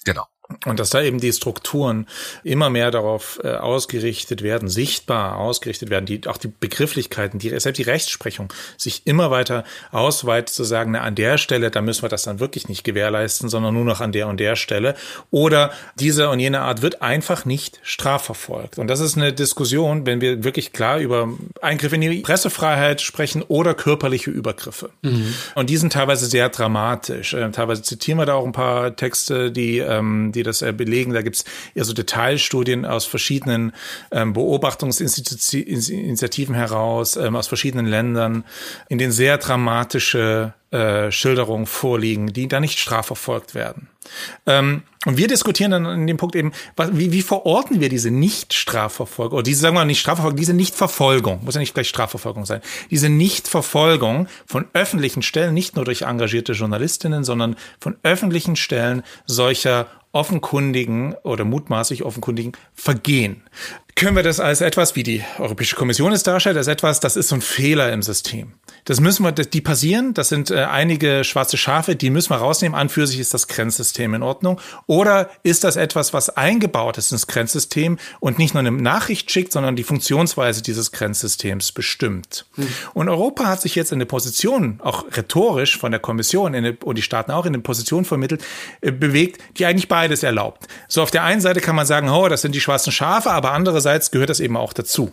Genau. Und dass da eben die Strukturen immer mehr darauf äh, ausgerichtet werden, sichtbar ausgerichtet werden, die, auch die Begrifflichkeiten, die, selbst die Rechtsprechung sich immer weiter ausweitet zu sagen, na, an der Stelle, da müssen wir das dann wirklich nicht gewährleisten, sondern nur noch an der und der Stelle. Oder diese und jene Art wird einfach nicht strafverfolgt. Und das ist eine Diskussion, wenn wir wirklich klar über Eingriffe in die Pressefreiheit sprechen oder körperliche Übergriffe. Mhm. Und die sind teilweise sehr dramatisch. Äh, teilweise zitieren wir da auch ein paar Texte, die, ähm, die das äh, belegen. Da gibt's eher so Detailstudien aus verschiedenen ähm, Beobachtungsinitiativen heraus, ähm, aus verschiedenen Ländern, in denen sehr dramatische äh, Schilderungen vorliegen, die da nicht strafverfolgt werden. Ähm, und wir diskutieren dann in dem Punkt eben, was, wie, wie verorten wir diese Nicht-Strafverfolgung, oder diese, sagen wir mal nicht Strafverfolgung, diese Nicht-Verfolgung, muss ja nicht gleich Strafverfolgung sein, diese Nicht-Verfolgung von öffentlichen Stellen, nicht nur durch engagierte Journalistinnen, sondern von öffentlichen Stellen solcher offenkundigen oder mutmaßlich offenkundigen Vergehen. Können wir das als etwas, wie die Europäische Kommission es darstellt, als etwas, das ist so ein Fehler im System. Das müssen wir, die passieren, das sind äh, einige schwarze Schafe, die müssen wir rausnehmen. An für sich ist das Grenzsystem in Ordnung. Oder ist das etwas, was eingebaut ist ins Grenzsystem und nicht nur eine Nachricht schickt, sondern die Funktionsweise dieses Grenzsystems bestimmt? Hm. Und Europa hat sich jetzt in eine Position, auch rhetorisch von der Kommission eine, und die Staaten auch in eine Position vermittelt, äh, bewegt, die eigentlich beides erlaubt. So auf der einen Seite kann man sagen, oh, das sind die schwarzen Schafe, aber andererseits gehört das eben auch dazu.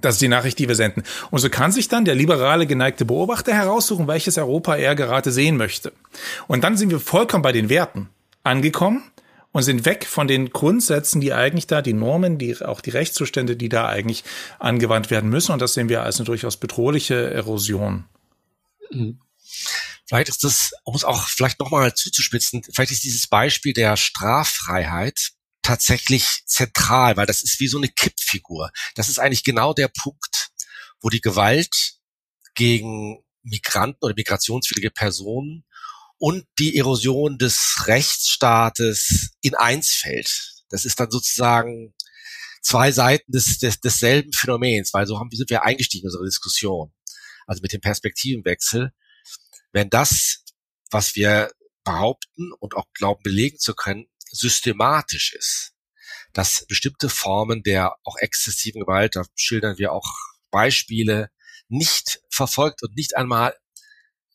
Das ist die Nachricht, die wir senden. Und so kann sich dann der liberale geneigte Beobachter heraussuchen, welches Europa er gerade sehen möchte. Und dann sind wir vollkommen bei den Werten angekommen und sind weg von den Grundsätzen, die eigentlich da, die Normen, die auch die Rechtszustände, die da eigentlich angewandt werden müssen. Und das sehen wir als eine durchaus bedrohliche Erosion. Mhm. Vielleicht ist das, um es auch vielleicht nochmal zuzuspitzen, vielleicht ist dieses Beispiel der Straffreiheit tatsächlich zentral, weil das ist wie so eine Kippfigur. Das ist eigentlich genau der Punkt, wo die Gewalt gegen Migranten oder migrationswillige Personen und die Erosion des Rechtsstaates in eins fällt. Das ist dann sozusagen zwei Seiten des, des, desselben Phänomens, weil so haben, sind wir eingestiegen in unsere Diskussion. Also mit dem Perspektivenwechsel. Wenn das, was wir behaupten und auch glauben belegen zu können, systematisch ist, dass bestimmte Formen der auch exzessiven Gewalt, da schildern wir auch Beispiele, nicht verfolgt und nicht einmal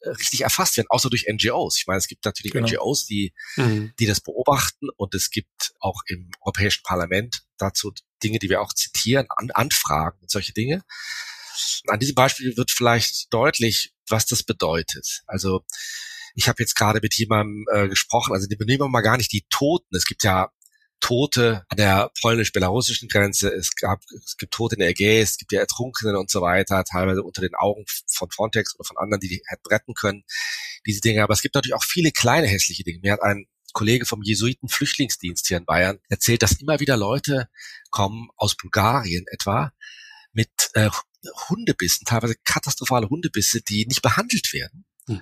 äh, richtig erfasst werden, außer durch NGOs. Ich meine, es gibt natürlich genau. NGOs, die, mhm. die das beobachten und es gibt auch im Europäischen Parlament dazu Dinge, die wir auch zitieren, an, Anfragen und solche Dinge. An diesem Beispiel wird vielleicht deutlich, was das bedeutet. Also ich habe jetzt gerade mit jemandem äh, gesprochen, also die nehmen wir mal gar nicht die Toten. Es gibt ja Tote an der polnisch-belarussischen Grenze, es gab, es gibt Tote in der Ägäis, es gibt ja Ertrunkene und so weiter, teilweise unter den Augen von Frontex oder von anderen, die die hätten retten können, diese Dinge. Aber es gibt natürlich auch viele kleine hässliche Dinge. Mir hat ein Kollege vom Jesuiten-Flüchtlingsdienst hier in Bayern erzählt, dass immer wieder Leute kommen aus Bulgarien etwa mit äh, Hundebissen, teilweise katastrophale Hundebisse, die nicht behandelt werden. Hm.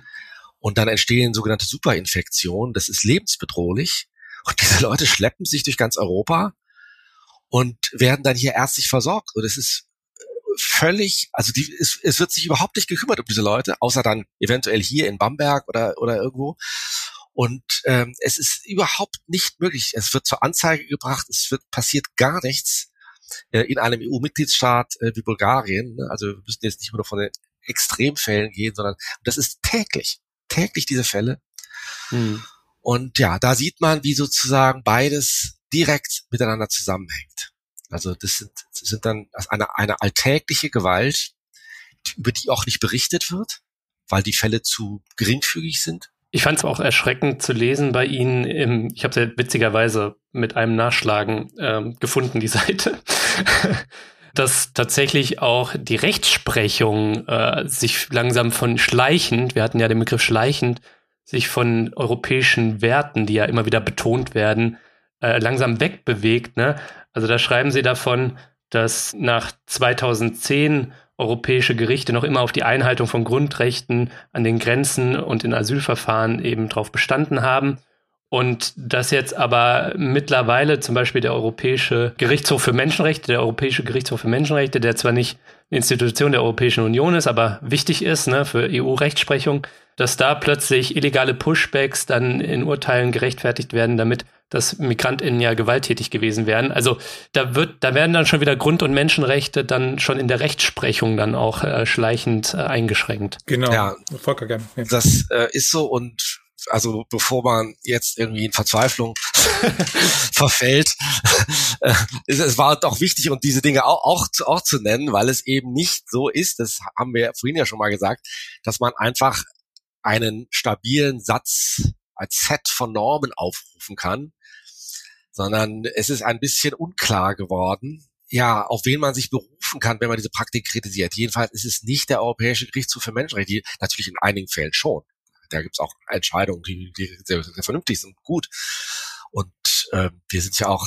Und dann entstehen sogenannte Superinfektionen. Das ist lebensbedrohlich. Und diese Leute schleppen sich durch ganz Europa und werden dann hier ärztlich versorgt. Und es ist völlig, also die, es, es wird sich überhaupt nicht gekümmert um diese Leute, außer dann eventuell hier in Bamberg oder, oder irgendwo. Und ähm, es ist überhaupt nicht möglich. Es wird zur Anzeige gebracht, es wird passiert gar nichts äh, in einem EU-Mitgliedsstaat äh, wie Bulgarien. Ne? Also wir müssen jetzt nicht nur von den Extremfällen gehen, sondern das ist täglich täglich diese Fälle. Mhm. Und ja, da sieht man, wie sozusagen beides direkt miteinander zusammenhängt. Also das sind, das sind dann eine, eine alltägliche Gewalt, über die auch nicht berichtet wird, weil die Fälle zu geringfügig sind. Ich fand es auch erschreckend zu lesen bei Ihnen. Im, ich habe es witzigerweise mit einem Nachschlagen ähm, gefunden, die Seite, dass tatsächlich auch die Rechtsprechung äh, sich langsam von schleichend, wir hatten ja den Begriff schleichend, sich von europäischen Werten, die ja immer wieder betont werden, äh, langsam wegbewegt. Ne? Also da schreiben sie davon, dass nach 2010 europäische Gerichte noch immer auf die Einhaltung von Grundrechten an den Grenzen und in Asylverfahren eben drauf bestanden haben. Und dass jetzt aber mittlerweile zum Beispiel der Europäische Gerichtshof für Menschenrechte, der Europäische Gerichtshof für Menschenrechte, der zwar nicht eine Institution der Europäischen Union ist, aber wichtig ist ne, für EU-Rechtsprechung, dass da plötzlich illegale Pushbacks dann in Urteilen gerechtfertigt werden, damit dass MigrantInnen ja gewalttätig gewesen wären. Also da wird, da werden dann schon wieder Grund- und Menschenrechte dann schon in der Rechtsprechung dann auch äh, schleichend äh, eingeschränkt. Genau. Ja, Volker gern. Ja. Das äh, ist so und also bevor man jetzt irgendwie in Verzweiflung verfällt, äh, es, es war doch wichtig und diese Dinge auch, auch, zu, auch zu nennen, weil es eben nicht so ist, das haben wir vorhin ja schon mal gesagt, dass man einfach einen stabilen Satz als Set von Normen aufrufen kann, sondern es ist ein bisschen unklar geworden, ja, auf wen man sich berufen kann, wenn man diese Praktik kritisiert. Jedenfalls ist es nicht der Europäische Gerichtshof für Menschenrechte, natürlich in einigen Fällen schon. Da gibt es auch Entscheidungen, die, die sehr, sehr vernünftig sind, gut. Und äh, wir sind ja auch,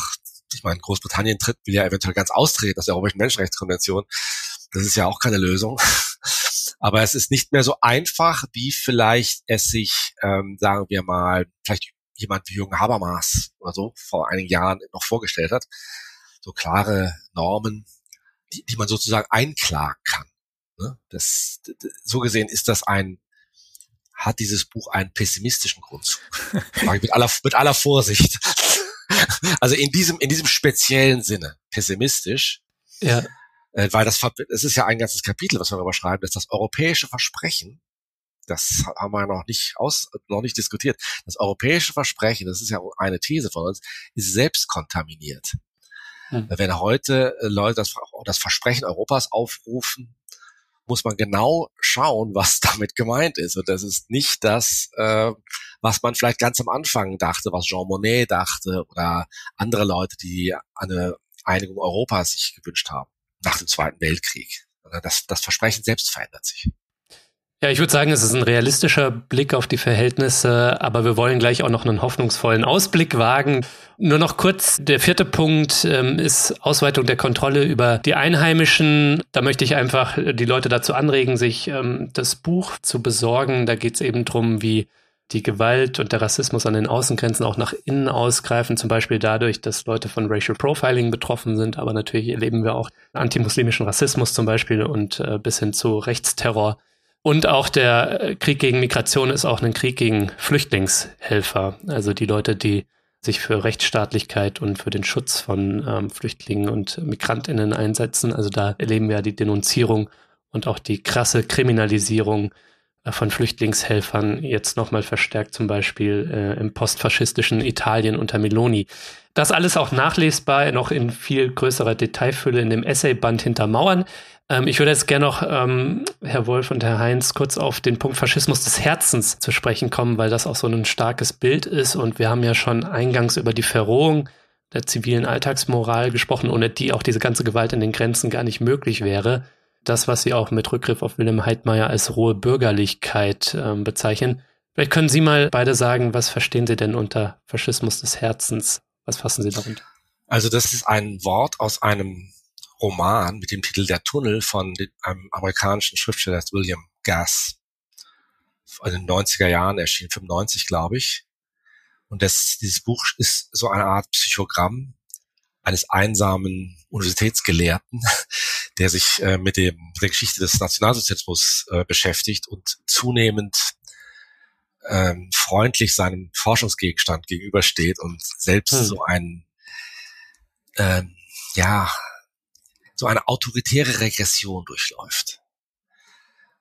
ich meine, Großbritannien tritt, will ja eventuell ganz austreten aus der Europäischen Menschenrechtskonvention. Das ist ja auch keine Lösung. Aber es ist nicht mehr so einfach, wie vielleicht es sich, ähm, sagen wir mal, vielleicht jemand wie Jürgen Habermas oder so vor einigen Jahren noch vorgestellt hat. So klare Normen, die, die man sozusagen einklagen kann. Ne? Das, so gesehen ist das ein, hat dieses Buch einen pessimistischen Grundzug. mit aller, mit aller Vorsicht. Also in diesem, in diesem speziellen Sinne pessimistisch. Ja. Äh, weil das, es ist ja ein ganzes Kapitel, was wir darüber schreiben, dass das europäische Versprechen, das haben wir noch nicht aus, noch nicht diskutiert. Das europäische Versprechen, das ist ja eine These von uns, ist selbst kontaminiert. Hm. Wenn heute Leute das, das Versprechen Europas aufrufen, muss man genau schauen, was damit gemeint ist. Und das ist nicht das, äh, was man vielleicht ganz am Anfang dachte, was Jean Monnet dachte oder andere Leute, die eine Einigung Europas sich gewünscht haben nach dem Zweiten Weltkrieg. Das, das Versprechen selbst verändert sich. Ja, ich würde sagen, es ist ein realistischer Blick auf die Verhältnisse, aber wir wollen gleich auch noch einen hoffnungsvollen Ausblick wagen. Nur noch kurz, der vierte Punkt ähm, ist Ausweitung der Kontrolle über die Einheimischen. Da möchte ich einfach die Leute dazu anregen, sich ähm, das Buch zu besorgen. Da geht es eben drum, wie die Gewalt und der Rassismus an den Außengrenzen auch nach innen ausgreifen, zum Beispiel dadurch, dass Leute von Racial Profiling betroffen sind, aber natürlich erleben wir auch antimuslimischen Rassismus zum Beispiel und äh, bis hin zu Rechtsterror. Und auch der äh, Krieg gegen Migration ist auch ein Krieg gegen Flüchtlingshelfer, also die Leute, die sich für Rechtsstaatlichkeit und für den Schutz von ähm, Flüchtlingen und Migrantinnen einsetzen. Also da erleben wir die Denunzierung und auch die krasse Kriminalisierung äh, von Flüchtlingshelfern jetzt nochmal verstärkt, zum Beispiel äh, im postfaschistischen Italien unter Meloni. Das alles auch nachlesbar, noch in viel größerer Detailfülle in dem Essayband hinter Mauern. Ähm, ich würde jetzt gerne noch, ähm, Herr Wolf und Herr Heinz, kurz auf den Punkt Faschismus des Herzens zu sprechen kommen, weil das auch so ein starkes Bild ist. Und wir haben ja schon eingangs über die Verrohung der zivilen Alltagsmoral gesprochen, ohne die auch diese ganze Gewalt in den Grenzen gar nicht möglich wäre das, was Sie auch mit Rückgriff auf Wilhelm Heidmeier als rohe Bürgerlichkeit äh, bezeichnen. Vielleicht können Sie mal beide sagen, was verstehen Sie denn unter Faschismus des Herzens? Was fassen Sie darunter? Also das ist ein Wort aus einem Roman mit dem Titel Der Tunnel von einem amerikanischen Schriftsteller William Gass. In den 90er Jahren erschienen, 95 glaube ich. Und das, dieses Buch ist so eine Art Psychogramm eines einsamen Universitätsgelehrten, der sich äh, mit, dem, mit der Geschichte des Nationalsozialismus äh, beschäftigt und zunehmend ähm, freundlich seinem Forschungsgegenstand gegenübersteht und selbst hm. so ein ähm, ja so eine autoritäre Regression durchläuft.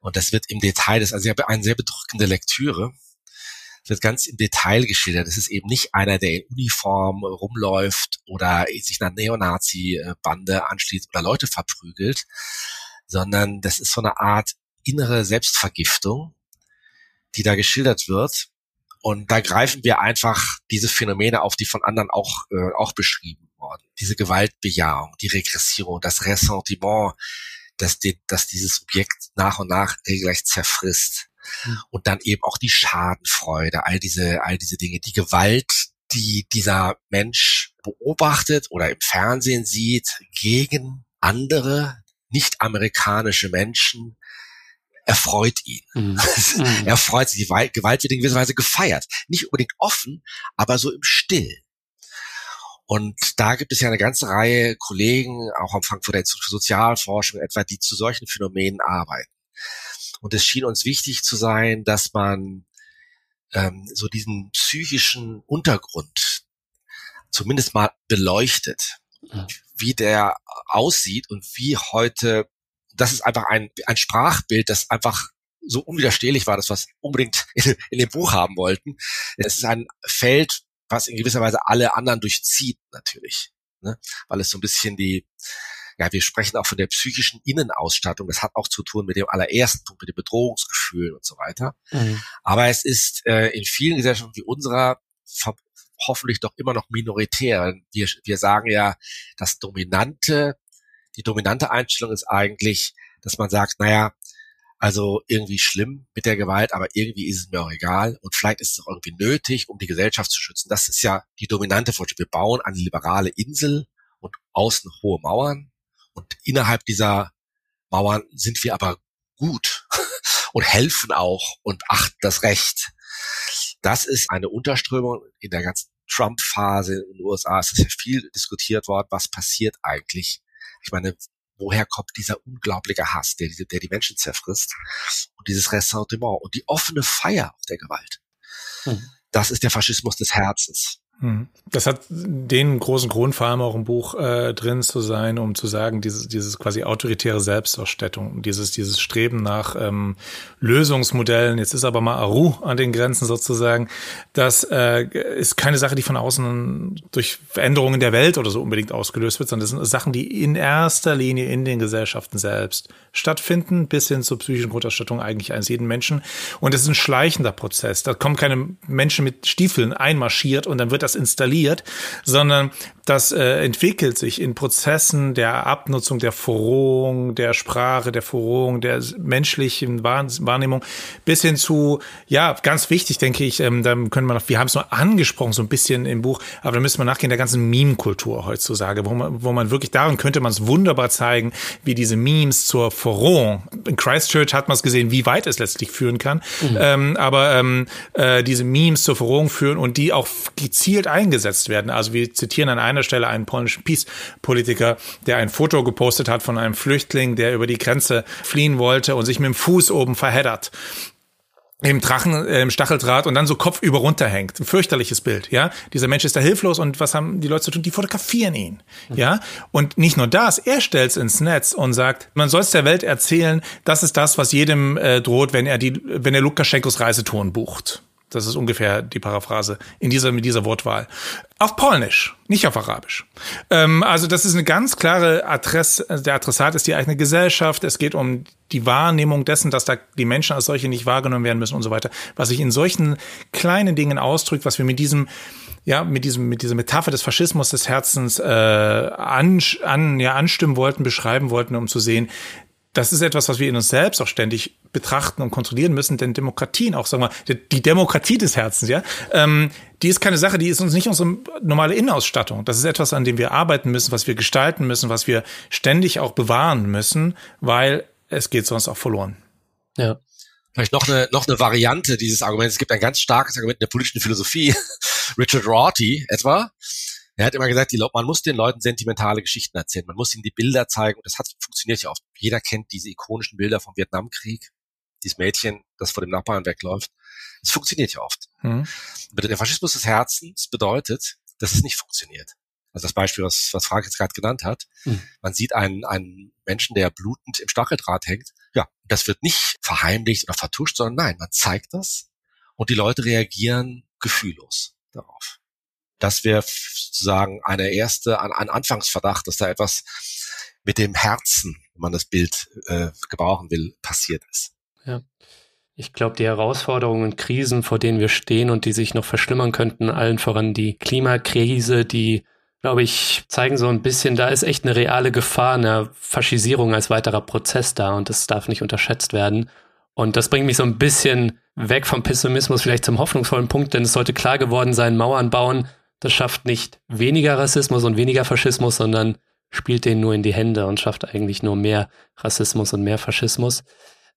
Und das wird im Detail, das ist also eine sehr bedrückende Lektüre. wird ganz im Detail geschildert. Es ist eben nicht einer, der in Uniform rumläuft oder sich einer Neonazi-Bande anschließt oder Leute verprügelt, sondern das ist so eine Art innere Selbstvergiftung, die da geschildert wird. Und da greifen wir einfach diese Phänomene auf, die von anderen auch, äh, auch beschrieben wurden. Diese Gewaltbejahung, die Regression, das Ressentiment, dass, die, dass dieses Objekt nach und nach regelrecht zerfrisst. Mhm. Und dann eben auch die Schadenfreude, all diese, all diese Dinge, die Gewalt, die dieser Mensch beobachtet oder im Fernsehen sieht gegen andere nicht-amerikanische Menschen, erfreut ihn. Mhm. er freut sich, die Gewalt wird in gewisser Weise gefeiert. Nicht unbedingt offen, aber so im Still. Und da gibt es ja eine ganze Reihe Kollegen, auch am Frankfurter Institut für Sozialforschung etwa, die zu solchen Phänomenen arbeiten. Und es schien uns wichtig zu sein, dass man ähm, so diesen psychischen Untergrund zumindest mal beleuchtet, mhm. wie der aussieht und wie heute, das ist einfach ein, ein Sprachbild, das einfach so unwiderstehlich war, das was unbedingt in, in dem Buch haben wollten. Es ist ein Feld, was in gewisser Weise alle anderen durchzieht natürlich, ne? weil es so ein bisschen die, ja, wir sprechen auch von der psychischen Innenausstattung. Das hat auch zu tun mit dem allerersten Punkt, mit dem Bedrohungsgefühl und so weiter. Mhm. Aber es ist äh, in vielen Gesellschaften wie unserer hoffentlich doch immer noch minoritär. Wir, wir sagen ja, das dominante, die dominante Einstellung ist eigentlich, dass man sagt, naja, also irgendwie schlimm mit der Gewalt, aber irgendwie ist es mir auch egal und vielleicht ist es auch irgendwie nötig, um die Gesellschaft zu schützen. Das ist ja die dominante Vorstellung. Wir bauen eine liberale Insel und außen hohe Mauern und innerhalb dieser Mauern sind wir aber gut und helfen auch und achten das Recht. Das ist eine Unterströmung in der ganzen Trump-Phase in den USA. Es ist ja viel diskutiert worden, was passiert eigentlich. Ich meine, woher kommt dieser unglaubliche Hass, der, der die Menschen zerfrisst und dieses Ressentiment und die offene Feier der Gewalt. Hm. Das ist der Faschismus des Herzens. Hm. Das hat den großen Grund, vor allem auch im Buch äh, drin zu sein, um zu sagen, dieses, dieses quasi autoritäre Selbstausstattung, dieses, dieses Streben nach ähm, Lösungsmodellen, jetzt ist aber mal Aru an den Grenzen sozusagen, das äh, ist keine Sache, die von außen durch Veränderungen der Welt oder so unbedingt ausgelöst wird, sondern das sind Sachen, die in erster Linie in den Gesellschaften selbst stattfinden, bis hin zur psychischen Grundausstattung eigentlich eines jeden Menschen. Und es ist ein schleichender Prozess. Da kommen keine Menschen mit Stiefeln einmarschiert und dann wird das installiert, sondern das äh, entwickelt sich in Prozessen der Abnutzung, der Verrohung, der Sprache, der Verrohung, der menschlichen Wahrnehmung bis hin zu, ja, ganz wichtig, denke ich, ähm, da können wir noch, wir haben es nur angesprochen, so ein bisschen im Buch, aber da müssen wir nachgehen, der ganzen Meme-Kultur heutzutage, wo man, wo man wirklich, darin könnte man es wunderbar zeigen, wie diese Memes zur Verrohung, in Christchurch hat man es gesehen, wie weit es letztlich führen kann, mhm. ähm, aber ähm, äh, diese Memes zur Verrohung führen und die auch gezielt eingesetzt werden. Also wir zitieren an einer Stelle einen polnischen Peace-Politiker, der ein Foto gepostet hat von einem Flüchtling, der über die Grenze fliehen wollte und sich mit dem Fuß oben verheddert im Drachen, äh, im Stacheldraht und dann so kopfüber runterhängt. Ein fürchterliches Bild, ja. Dieser Mensch ist da hilflos und was haben die Leute zu tun? Die fotografieren ihn, ja. Und nicht nur das, er stellt's ins Netz und sagt, man soll es der Welt erzählen, das ist das, was jedem äh, droht, wenn er die, wenn er Lukaschenkos Reisetouren bucht. Das ist ungefähr die Paraphrase in dieser, mit dieser Wortwahl. Auf Polnisch, nicht auf Arabisch. Ähm, also das ist eine ganz klare Adresse. Der Adressat ist die eigene Gesellschaft. Es geht um die Wahrnehmung dessen, dass da die Menschen als solche nicht wahrgenommen werden müssen und so weiter. Was sich in solchen kleinen Dingen ausdrückt, was wir mit diesem ja, mit diesem, mit dieser Metapher des Faschismus des Herzens äh, an, an, ja, anstimmen wollten, beschreiben wollten, um zu sehen, das ist etwas, was wir in uns selbst auch ständig betrachten und kontrollieren müssen, denn Demokratien auch, sagen wir, die Demokratie des Herzens, ja, ähm, die ist keine Sache, die ist uns nicht unsere normale Innenausstattung. Das ist etwas, an dem wir arbeiten müssen, was wir gestalten müssen, was wir ständig auch bewahren müssen, weil es geht sonst auch verloren. Ja. Vielleicht noch eine, noch eine Variante dieses Arguments. Es gibt ein ganz starkes Argument in der politischen Philosophie. Richard Rorty etwa, er hat immer gesagt, die, man muss den Leuten sentimentale Geschichten erzählen. Man muss ihnen die Bilder zeigen. Und das hat funktioniert ja oft. Jeder kennt diese ikonischen Bilder vom Vietnamkrieg. Dieses Mädchen, das vor dem Nachbarn wegläuft. Das funktioniert ja oft. Mhm. Der Faschismus des Herzens bedeutet, dass es nicht funktioniert. Also das Beispiel, was, was Frank jetzt gerade genannt hat. Mhm. Man sieht einen, einen Menschen, der blutend im Stacheldraht hängt. Ja, das wird nicht verheimlicht oder vertuscht, sondern nein, man zeigt das und die Leute reagieren gefühllos darauf. Das wäre sozusagen eine erste, ein, ein Anfangsverdacht, dass da etwas mit dem Herzen, wenn man das Bild äh, gebrauchen will, passiert ist. Ja. Ich glaube, die Herausforderungen und Krisen, vor denen wir stehen und die sich noch verschlimmern könnten, allen voran die Klimakrise, die, glaube ich, zeigen so ein bisschen, da ist echt eine reale Gefahr einer Faschisierung als weiterer Prozess da und das darf nicht unterschätzt werden. Und das bringt mich so ein bisschen weg vom Pessimismus vielleicht zum hoffnungsvollen Punkt, denn es sollte klar geworden sein, Mauern bauen, das schafft nicht weniger Rassismus und weniger Faschismus, sondern spielt denen nur in die Hände und schafft eigentlich nur mehr Rassismus und mehr Faschismus.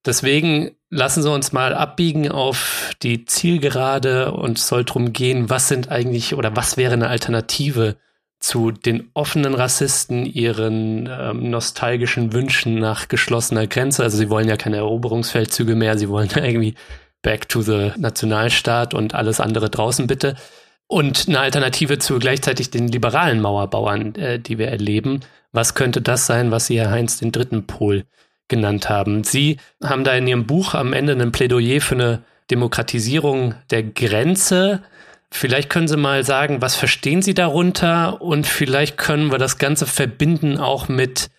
Deswegen lassen Sie uns mal abbiegen auf die Zielgerade und soll darum gehen, was sind eigentlich oder was wäre eine Alternative zu den offenen Rassisten, ihren ähm, nostalgischen Wünschen nach geschlossener Grenze. Also sie wollen ja keine Eroberungsfeldzüge mehr, sie wollen irgendwie back to the Nationalstaat und alles andere draußen bitte. Und eine Alternative zu gleichzeitig den liberalen Mauerbauern, äh, die wir erleben. Was könnte das sein, was Sie, Herr Heinz, den dritten Pol genannt haben? Sie haben da in Ihrem Buch am Ende ein Plädoyer für eine Demokratisierung der Grenze. Vielleicht können Sie mal sagen, was verstehen Sie darunter? Und vielleicht können wir das Ganze verbinden auch mit,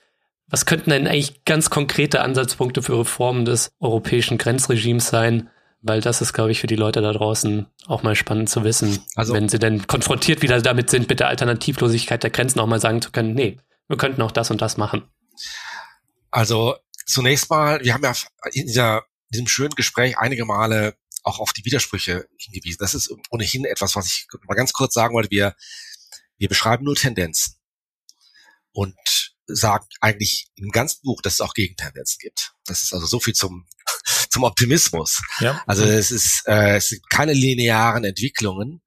was könnten denn eigentlich ganz konkrete Ansatzpunkte für Reformen des europäischen Grenzregimes sein? Weil das ist, glaube ich, für die Leute da draußen auch mal spannend zu wissen, also, wenn sie denn konfrontiert wieder damit sind, mit der Alternativlosigkeit der Grenzen auch mal sagen zu können, nee, wir könnten auch das und das machen. Also zunächst mal, wir haben ja in, dieser, in diesem schönen Gespräch einige Male auch auf die Widersprüche hingewiesen. Das ist ohnehin etwas, was ich mal ganz kurz sagen wollte. Wir, wir beschreiben nur Tendenzen und sagen eigentlich im ganzen Buch, dass es auch Gegentendenzen gibt. Das ist also so viel zum zum Optimismus. Ja. Also es ist, äh, es sind keine linearen Entwicklungen.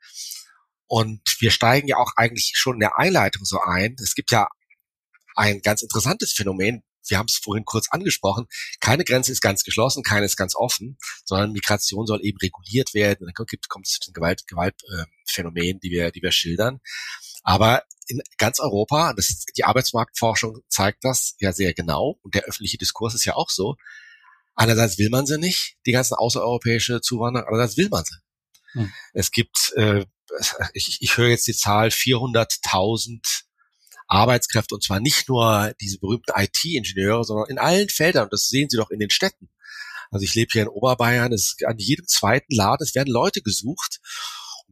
Und wir steigen ja auch eigentlich schon in der Einleitung so ein. Es gibt ja ein ganz interessantes Phänomen. Wir haben es vorhin kurz angesprochen. Keine Grenze ist ganz geschlossen, keine ist ganz offen, sondern Migration soll eben reguliert werden. Dann gibt, kommt es zu den Gewalt, Gewaltphänomenen, äh, die wir, die wir schildern. Aber in ganz Europa, das, die Arbeitsmarktforschung zeigt das ja sehr genau und der öffentliche Diskurs ist ja auch so, Einerseits will man sie nicht, die ganzen außereuropäische Zuwanderer, andererseits will man sie. Hm. Es gibt, äh, ich, ich höre jetzt die Zahl 400.000 Arbeitskräfte und zwar nicht nur diese berühmten IT-Ingenieure, sondern in allen Feldern. Und das sehen Sie doch in den Städten. Also ich lebe hier in Oberbayern, es ist an jedem zweiten Laden, es werden Leute gesucht.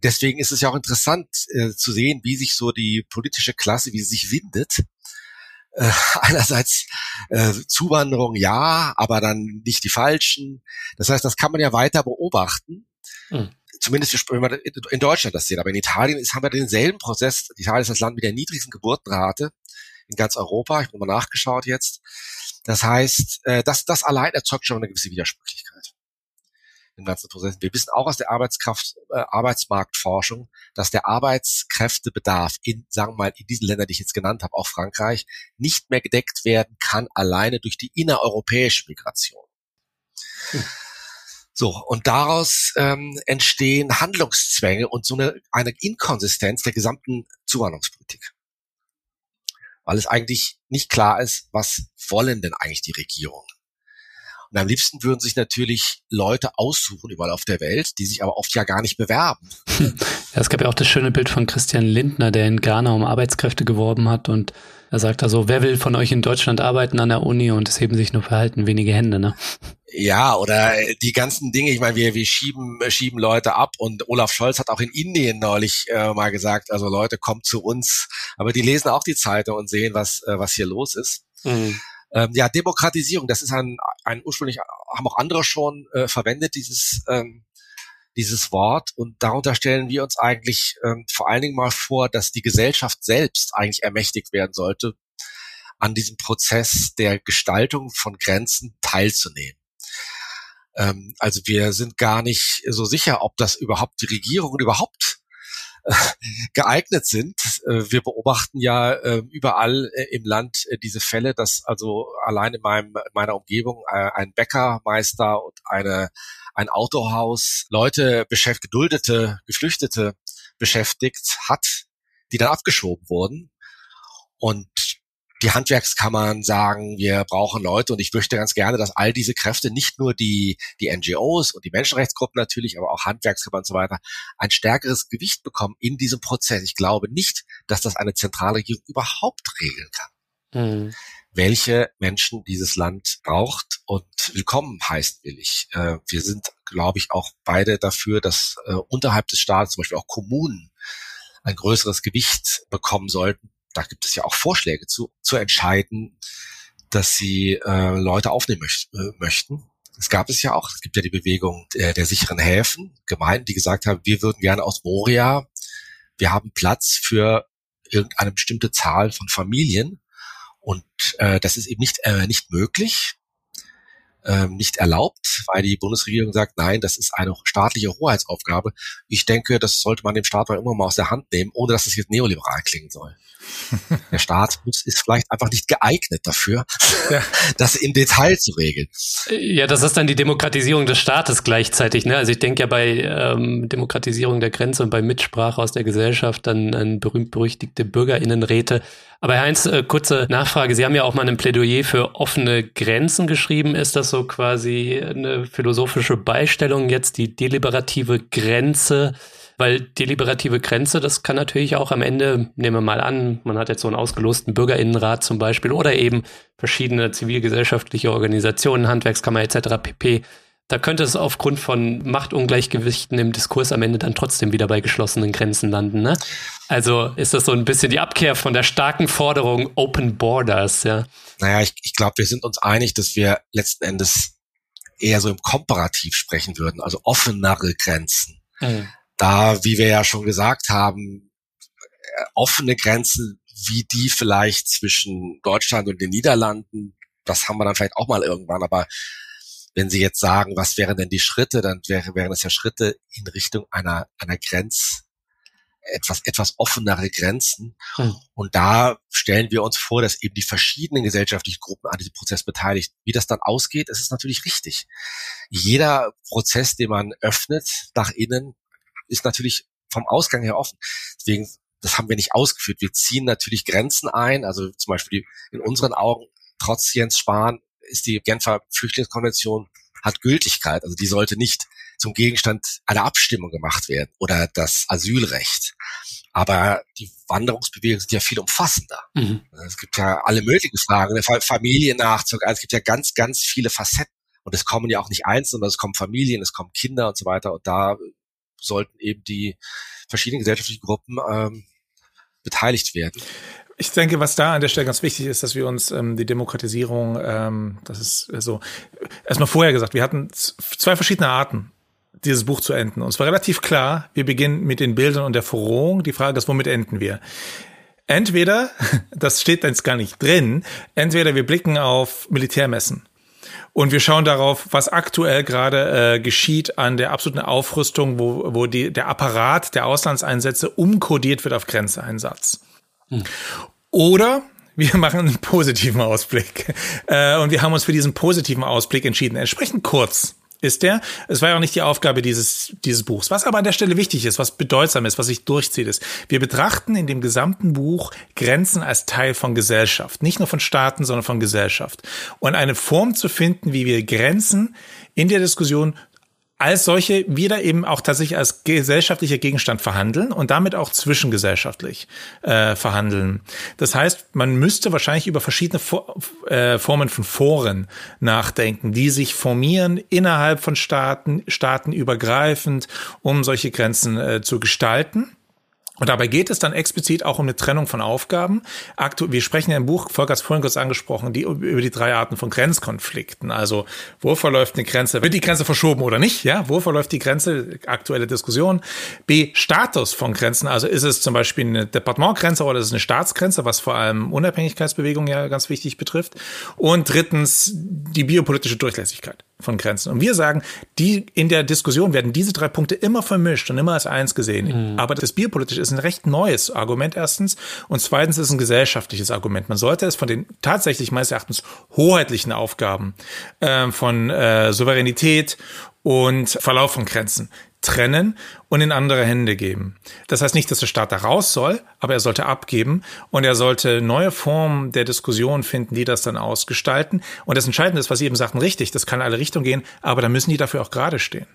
Deswegen ist es ja auch interessant äh, zu sehen, wie sich so die politische Klasse, wie sie sich windet äh, einerseits äh, Zuwanderung ja, aber dann nicht die falschen. Das heißt, das kann man ja weiter beobachten. Hm. Zumindest wenn man in Deutschland das sieht. Aber in Italien ist, haben wir denselben Prozess. Italien ist das Land mit der niedrigsten Geburtenrate in ganz Europa. Ich habe mal nachgeschaut jetzt. Das heißt, äh, das, das allein erzeugt schon eine gewisse Widersprüchlichkeit im ganzen Prozess. Wir wissen auch aus der Arbeitskraft, äh, Arbeitsmarktforschung, dass der Arbeitskräftebedarf in, sagen wir mal, in diesen Ländern, die ich jetzt genannt habe, auch Frankreich, nicht mehr gedeckt werden kann, alleine durch die innereuropäische Migration. Hm. So, und daraus ähm, entstehen Handlungszwänge und so eine, eine Inkonsistenz der gesamten Zuwanderungspolitik. Weil es eigentlich nicht klar ist, was wollen denn eigentlich die Regierungen? Und am liebsten würden sich natürlich Leute aussuchen überall auf der Welt, die sich aber oft ja gar nicht bewerben. Ja, es gab ja auch das schöne Bild von Christian Lindner, der in Ghana um Arbeitskräfte geworben hat und er sagt also, wer will von euch in Deutschland arbeiten an der Uni und es heben sich nur verhalten wenige Hände, ne? Ja, oder die ganzen Dinge, ich meine, wir, wir schieben, schieben Leute ab und Olaf Scholz hat auch in Indien neulich äh, mal gesagt, also Leute, kommt zu uns. Aber die lesen auch die Zeitung und sehen, was, äh, was hier los ist. Mhm. Ähm, ja, Demokratisierung, das ist ein, ein ursprünglich, haben auch andere schon äh, verwendet, dieses, ähm, dieses Wort. Und darunter stellen wir uns eigentlich ähm, vor allen Dingen mal vor, dass die Gesellschaft selbst eigentlich ermächtigt werden sollte, an diesem Prozess der Gestaltung von Grenzen teilzunehmen. Ähm, also wir sind gar nicht so sicher, ob das überhaupt die Regierungen überhaupt geeignet sind. Äh, wir beobachten ja ähm, überall äh, im Land äh, diese Fälle, dass also allein in meinem, meiner Umgebung ein Bäckermeister und eine, ein Autohaus Leute beschäftigt, geduldete, Geflüchtete beschäftigt hat, die dann abgeschoben wurden. Und die Handwerkskammern sagen, wir brauchen Leute und ich möchte ganz gerne, dass all diese Kräfte, nicht nur die, die NGOs und die Menschenrechtsgruppen natürlich, aber auch Handwerkskammern und so weiter, ein stärkeres Gewicht bekommen in diesem Prozess. Ich glaube nicht, dass das eine Zentralregierung überhaupt regeln kann. Mhm. Welche Menschen dieses Land braucht und willkommen heißt willig. Äh, wir sind, glaube ich, auch beide dafür, dass äh, unterhalb des Staates, zum Beispiel auch Kommunen, ein größeres Gewicht bekommen sollten, da gibt es ja auch Vorschläge zu, zu entscheiden, dass sie äh, Leute aufnehmen möcht, äh, möchten. Es gab es ja auch, es gibt ja die Bewegung der, der sicheren Häfen, Gemeinden, die gesagt haben, wir würden gerne aus Moria, wir haben Platz für irgendeine bestimmte Zahl von Familien. Und äh, das ist eben nicht, äh, nicht möglich ähm, nicht erlaubt, weil die Bundesregierung sagt, nein, das ist eine staatliche Hoheitsaufgabe. Ich denke, das sollte man dem Staat mal immer mal aus der Hand nehmen, ohne dass es jetzt neoliberal klingen soll. Der Staat muss, ist vielleicht einfach nicht geeignet dafür, ja. das im Detail zu regeln. Ja, das ist dann die Demokratisierung des Staates gleichzeitig. Ne? Also ich denke ja bei ähm, Demokratisierung der Grenze und bei Mitsprache aus der Gesellschaft dann an berühmt-berüchtigte Bürgerinnenräte. Aber Herr Heinz, äh, kurze Nachfrage. Sie haben ja auch mal ein Plädoyer für offene Grenzen geschrieben. Ist das so quasi eine philosophische Beistellung jetzt, die deliberative Grenze? Weil deliberative Grenze, das kann natürlich auch am Ende, nehmen wir mal an, man hat jetzt so einen ausgelosten Bürgerinnenrat zum Beispiel oder eben verschiedene zivilgesellschaftliche Organisationen, Handwerkskammer etc. pp. Da könnte es aufgrund von Machtungleichgewichten im Diskurs am Ende dann trotzdem wieder bei geschlossenen Grenzen landen. Ne? Also ist das so ein bisschen die Abkehr von der starken Forderung Open Borders, ja? Naja, ich, ich glaube, wir sind uns einig, dass wir letzten Endes eher so im Komparativ sprechen würden, also offenere Grenzen. Mhm da, wie wir ja schon gesagt haben, äh, offene Grenzen wie die vielleicht zwischen Deutschland und den Niederlanden, das haben wir dann vielleicht auch mal irgendwann, aber wenn Sie jetzt sagen, was wären denn die Schritte, dann wäre, wären es ja Schritte in Richtung einer, einer Grenz, etwas, etwas offenere Grenzen. Hm. Und da stellen wir uns vor, dass eben die verschiedenen gesellschaftlichen Gruppen an diesem Prozess beteiligt. Wie das dann ausgeht, ist es natürlich richtig. Jeder Prozess, den man öffnet nach innen, ist natürlich vom Ausgang her offen. Deswegen, das haben wir nicht ausgeführt. Wir ziehen natürlich Grenzen ein. Also zum Beispiel in unseren Augen, trotz Jens Spahn, ist die Genfer Flüchtlingskonvention hat Gültigkeit. Also die sollte nicht zum Gegenstand einer Abstimmung gemacht werden oder das Asylrecht. Aber die Wanderungsbewegungen sind ja viel umfassender. Mhm. Es gibt ja alle möglichen Fragen, Familiennachzug, also es gibt ja ganz, ganz viele Facetten. Und es kommen ja auch nicht einzeln, sondern es kommen Familien, es kommen Kinder und so weiter. Und da sollten eben die verschiedenen gesellschaftlichen Gruppen ähm, beteiligt werden. Ich denke, was da an der Stelle ganz wichtig ist, dass wir uns ähm, die Demokratisierung, ähm, das ist äh, so, erstmal vorher gesagt, wir hatten zwei verschiedene Arten, dieses Buch zu enden. Und es war relativ klar, wir beginnen mit den Bildern und der Verrohung. Die Frage ist, womit enden wir? Entweder, das steht jetzt gar nicht drin, entweder wir blicken auf Militärmessen und wir schauen darauf, was aktuell gerade äh, geschieht an der absoluten Aufrüstung, wo, wo die, der Apparat der Auslandseinsätze umkodiert wird auf Grenzeinsatz. Oder wir machen einen positiven Ausblick. Äh, und wir haben uns für diesen positiven Ausblick entschieden. Entsprechend kurz ist der. Es war ja auch nicht die Aufgabe dieses, dieses Buchs. Was aber an der Stelle wichtig ist, was bedeutsam ist, was sich durchzieht, ist, wir betrachten in dem gesamten Buch Grenzen als Teil von Gesellschaft. Nicht nur von Staaten, sondern von Gesellschaft. Und eine Form zu finden, wie wir Grenzen in der Diskussion als solche wieder eben auch tatsächlich als gesellschaftlicher Gegenstand verhandeln und damit auch zwischengesellschaftlich äh, verhandeln. Das heißt, man müsste wahrscheinlich über verschiedene For äh, Formen von Foren nachdenken, die sich formieren innerhalb von Staaten, staatenübergreifend, um solche Grenzen äh, zu gestalten. Und dabei geht es dann explizit auch um eine Trennung von Aufgaben. Aktu wir sprechen ja im Buch, Volker hat es vorhin kurz angesprochen, die, über die drei Arten von Grenzkonflikten. Also, wo verläuft eine Grenze? Wird die Grenze verschoben oder nicht? Ja, wo verläuft die Grenze? Aktuelle Diskussion. B, Status von Grenzen. Also, ist es zum Beispiel eine Departementgrenze oder ist es eine Staatsgrenze, was vor allem Unabhängigkeitsbewegung ja ganz wichtig betrifft. Und drittens, die biopolitische Durchlässigkeit von Grenzen. Und wir sagen, die in der Diskussion werden diese drei Punkte immer vermischt und immer als eins gesehen. Mhm. Aber das biopolitische ist ein recht neues Argument erstens und zweitens ist es ein gesellschaftliches Argument. Man sollte es von den tatsächlich meines Erachtens hoheitlichen Aufgaben äh, von äh, Souveränität und Verlauf von Grenzen trennen und in andere Hände geben. Das heißt nicht, dass der Staat da raus soll, aber er sollte abgeben und er sollte neue Formen der Diskussion finden, die das dann ausgestalten. Und das Entscheidende ist, was Sie eben sagten, richtig, das kann in alle Richtungen gehen, aber da müssen die dafür auch gerade stehen.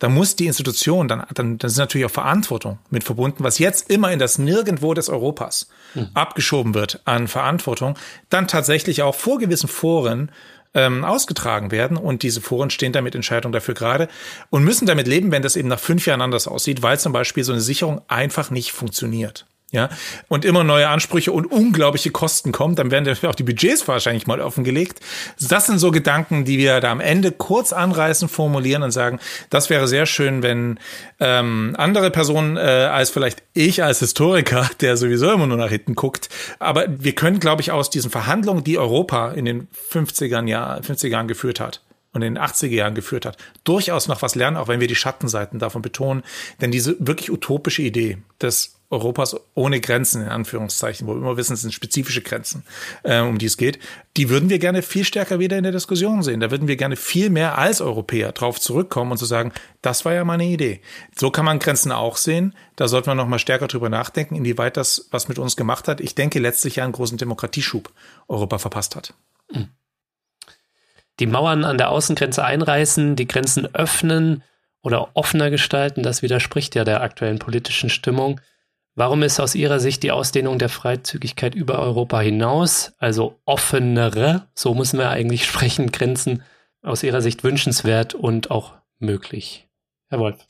Da muss die Institution, dann, dann, dann ist natürlich auch Verantwortung mit verbunden, was jetzt immer in das Nirgendwo des Europas mhm. abgeschoben wird an Verantwortung, dann tatsächlich auch vor gewissen Foren ähm, ausgetragen werden. Und diese Foren stehen damit Entscheidungen dafür gerade und müssen damit leben, wenn das eben nach fünf Jahren anders aussieht, weil zum Beispiel so eine Sicherung einfach nicht funktioniert ja, und immer neue Ansprüche und unglaubliche Kosten kommen, dann werden dafür auch die Budgets wahrscheinlich mal offengelegt. Das sind so Gedanken, die wir da am Ende kurz anreißen, formulieren und sagen, das wäre sehr schön, wenn ähm, andere Personen äh, als vielleicht ich als Historiker, der sowieso immer nur nach hinten guckt, aber wir können, glaube ich, aus diesen Verhandlungen, die Europa in den 50ern Jahr, 50er Jahren geführt hat, und in den 80er Jahren geführt hat, durchaus noch was lernen, auch wenn wir die Schattenseiten davon betonen. Denn diese wirklich utopische Idee des Europas ohne Grenzen, in Anführungszeichen, wo wir immer wissen, es sind spezifische Grenzen, äh, um die es geht, die würden wir gerne viel stärker wieder in der Diskussion sehen. Da würden wir gerne viel mehr als Europäer drauf zurückkommen und zu sagen, das war ja mal eine Idee. So kann man Grenzen auch sehen. Da sollte man noch mal stärker drüber nachdenken, inwieweit das was mit uns gemacht hat. Ich denke letztlich ja einen großen Demokratieschub Europa verpasst hat. Die Mauern an der Außengrenze einreißen, die Grenzen öffnen oder offener gestalten, das widerspricht ja der aktuellen politischen Stimmung. Warum ist aus Ihrer Sicht die Ausdehnung der Freizügigkeit über Europa hinaus, also offenere, so müssen wir eigentlich sprechen, Grenzen aus Ihrer Sicht wünschenswert und auch möglich? Herr Wolf.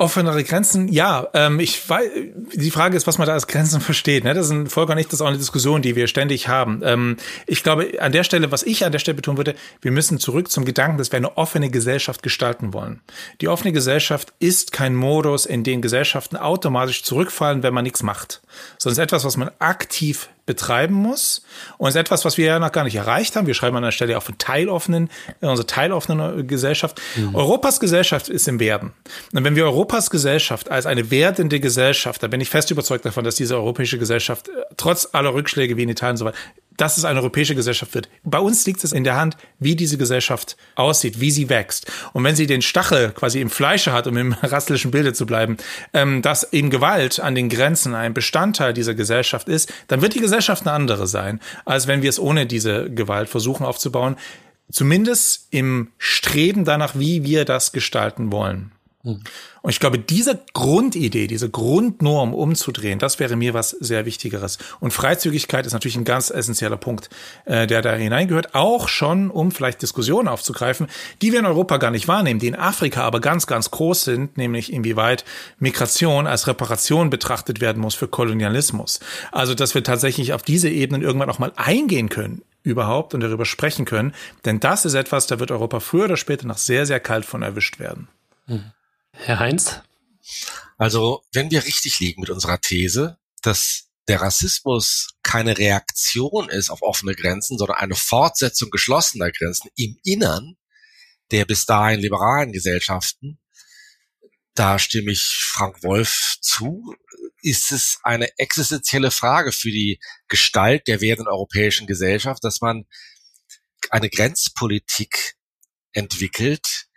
Offenere Grenzen, ja. Ähm, ich weiß, die Frage ist, was man da als Grenzen versteht. Ne? Das ist ein vollkommen nicht, das ist auch eine Diskussion, die wir ständig haben. Ähm, ich glaube, an der Stelle, was ich an der Stelle betonen würde, wir müssen zurück zum Gedanken, dass wir eine offene Gesellschaft gestalten wollen. Die offene Gesellschaft ist kein Modus, in den Gesellschaften automatisch zurückfallen, wenn man nichts macht, sondern es ist etwas, was man aktiv betreiben muss. Und ist etwas, was wir ja noch gar nicht erreicht haben. Wir schreiben an der Stelle auch von teiloffenen, unsere teiloffene Gesellschaft. Mhm. Europas Gesellschaft ist im Werden. Und wenn wir Europas Gesellschaft als eine werdende Gesellschaft, da bin ich fest überzeugt davon, dass diese europäische Gesellschaft äh, trotz aller Rückschläge wie in Italien und so weiter dass es eine europäische Gesellschaft wird. Bei uns liegt es in der Hand, wie diese Gesellschaft aussieht, wie sie wächst. Und wenn sie den Stachel quasi im Fleische hat, um im rassischen Bilde zu bleiben, ähm, dass eben Gewalt an den Grenzen ein Bestandteil dieser Gesellschaft ist, dann wird die Gesellschaft eine andere sein, als wenn wir es ohne diese Gewalt versuchen aufzubauen. Zumindest im Streben danach, wie wir das gestalten wollen. Hm. Und ich glaube, diese Grundidee, diese Grundnorm umzudrehen, das wäre mir was sehr Wichtigeres. Und Freizügigkeit ist natürlich ein ganz essentieller Punkt, äh, der da hineingehört. Auch schon, um vielleicht Diskussionen aufzugreifen, die wir in Europa gar nicht wahrnehmen, die in Afrika aber ganz, ganz groß sind, nämlich inwieweit Migration als Reparation betrachtet werden muss für Kolonialismus. Also, dass wir tatsächlich auf diese Ebenen irgendwann auch mal eingehen können überhaupt und darüber sprechen können. Denn das ist etwas, da wird Europa früher oder später noch sehr, sehr kalt von erwischt werden. Mhm. Herr Heinz? Also, wenn wir richtig liegen mit unserer These, dass der Rassismus keine Reaktion ist auf offene Grenzen, sondern eine Fortsetzung geschlossener Grenzen im Innern der bis dahin liberalen Gesellschaften, da stimme ich Frank Wolf zu, ist es eine existenzielle Frage für die Gestalt der werdenden europäischen Gesellschaft, dass man eine Grenzpolitik entwickelt,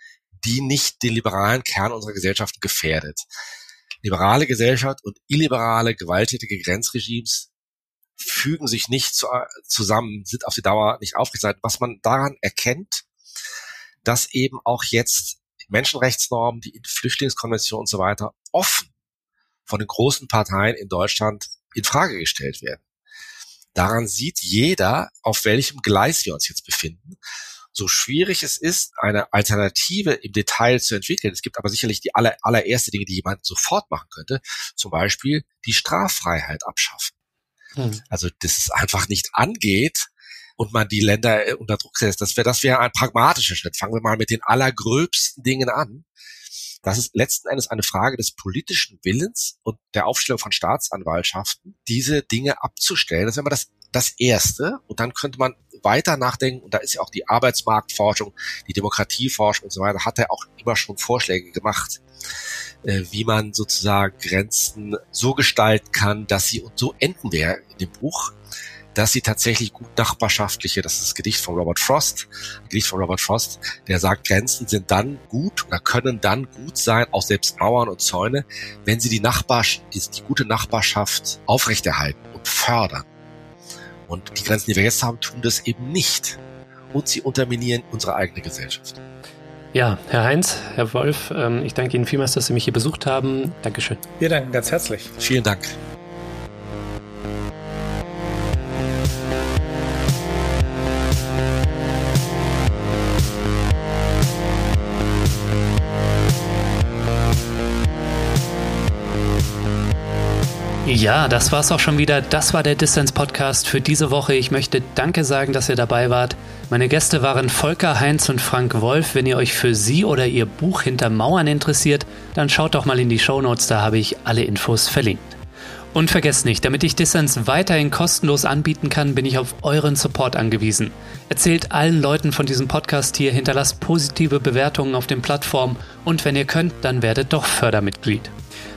die nicht den liberalen Kern unserer Gesellschaft gefährdet. Liberale Gesellschaft und illiberale, gewalttätige Grenzregimes fügen sich nicht zu, zusammen, sind auf die Dauer nicht aufgezeigt. Was man daran erkennt, dass eben auch jetzt Menschenrechtsnormen, die Flüchtlingskonvention und so weiter offen von den großen Parteien in Deutschland in Frage gestellt werden. Daran sieht jeder, auf welchem Gleis wir uns jetzt befinden so schwierig es ist, eine Alternative im Detail zu entwickeln. Es gibt aber sicherlich die aller, allererste Dinge, die jemand sofort machen könnte. Zum Beispiel die Straffreiheit abschaffen. Hm. Also, dass es einfach nicht angeht und man die Länder äh, unter Druck setzt. Das wäre, das wäre ein pragmatischer Schritt. Fangen wir mal mit den allergröbsten Dingen an. Das ist letzten Endes eine Frage des politischen Willens und der Aufstellung von Staatsanwaltschaften, diese Dinge abzustellen. Das ist immer das, das Erste. Und dann könnte man weiter nachdenken, und da ist ja auch die Arbeitsmarktforschung, die Demokratieforschung und so weiter, hat er auch immer schon Vorschläge gemacht, äh, wie man sozusagen Grenzen so gestalten kann, dass sie, und so enden wir in dem Buch, dass sie tatsächlich gut nachbarschaftliche, das ist das Gedicht von Robert Frost, Gedicht von Robert Frost, der sagt, Grenzen sind dann gut oder können dann gut sein, auch selbst Mauern und Zäune, wenn sie die Nachbarschaft, die gute Nachbarschaft aufrechterhalten und fördern. Und die Grenzen, die wir jetzt haben, tun das eben nicht. Und sie unterminieren unsere eigene Gesellschaft. Ja, Herr Heinz, Herr Wolf, ähm, ich danke Ihnen vielmals, dass Sie mich hier besucht haben. Dankeschön. Wir danken ganz herzlich. Vielen Dank. Ja, das war's auch schon wieder. Das war der Distance Podcast für diese Woche. Ich möchte Danke sagen, dass ihr dabei wart. Meine Gäste waren Volker Heinz und Frank Wolf. Wenn ihr euch für sie oder ihr Buch hinter Mauern interessiert, dann schaut doch mal in die Show Notes, da habe ich alle Infos verlinkt. Und vergesst nicht, damit ich Distance weiterhin kostenlos anbieten kann, bin ich auf euren Support angewiesen. Erzählt allen Leuten von diesem Podcast hier, hinterlasst positive Bewertungen auf den Plattformen und wenn ihr könnt, dann werdet doch Fördermitglied.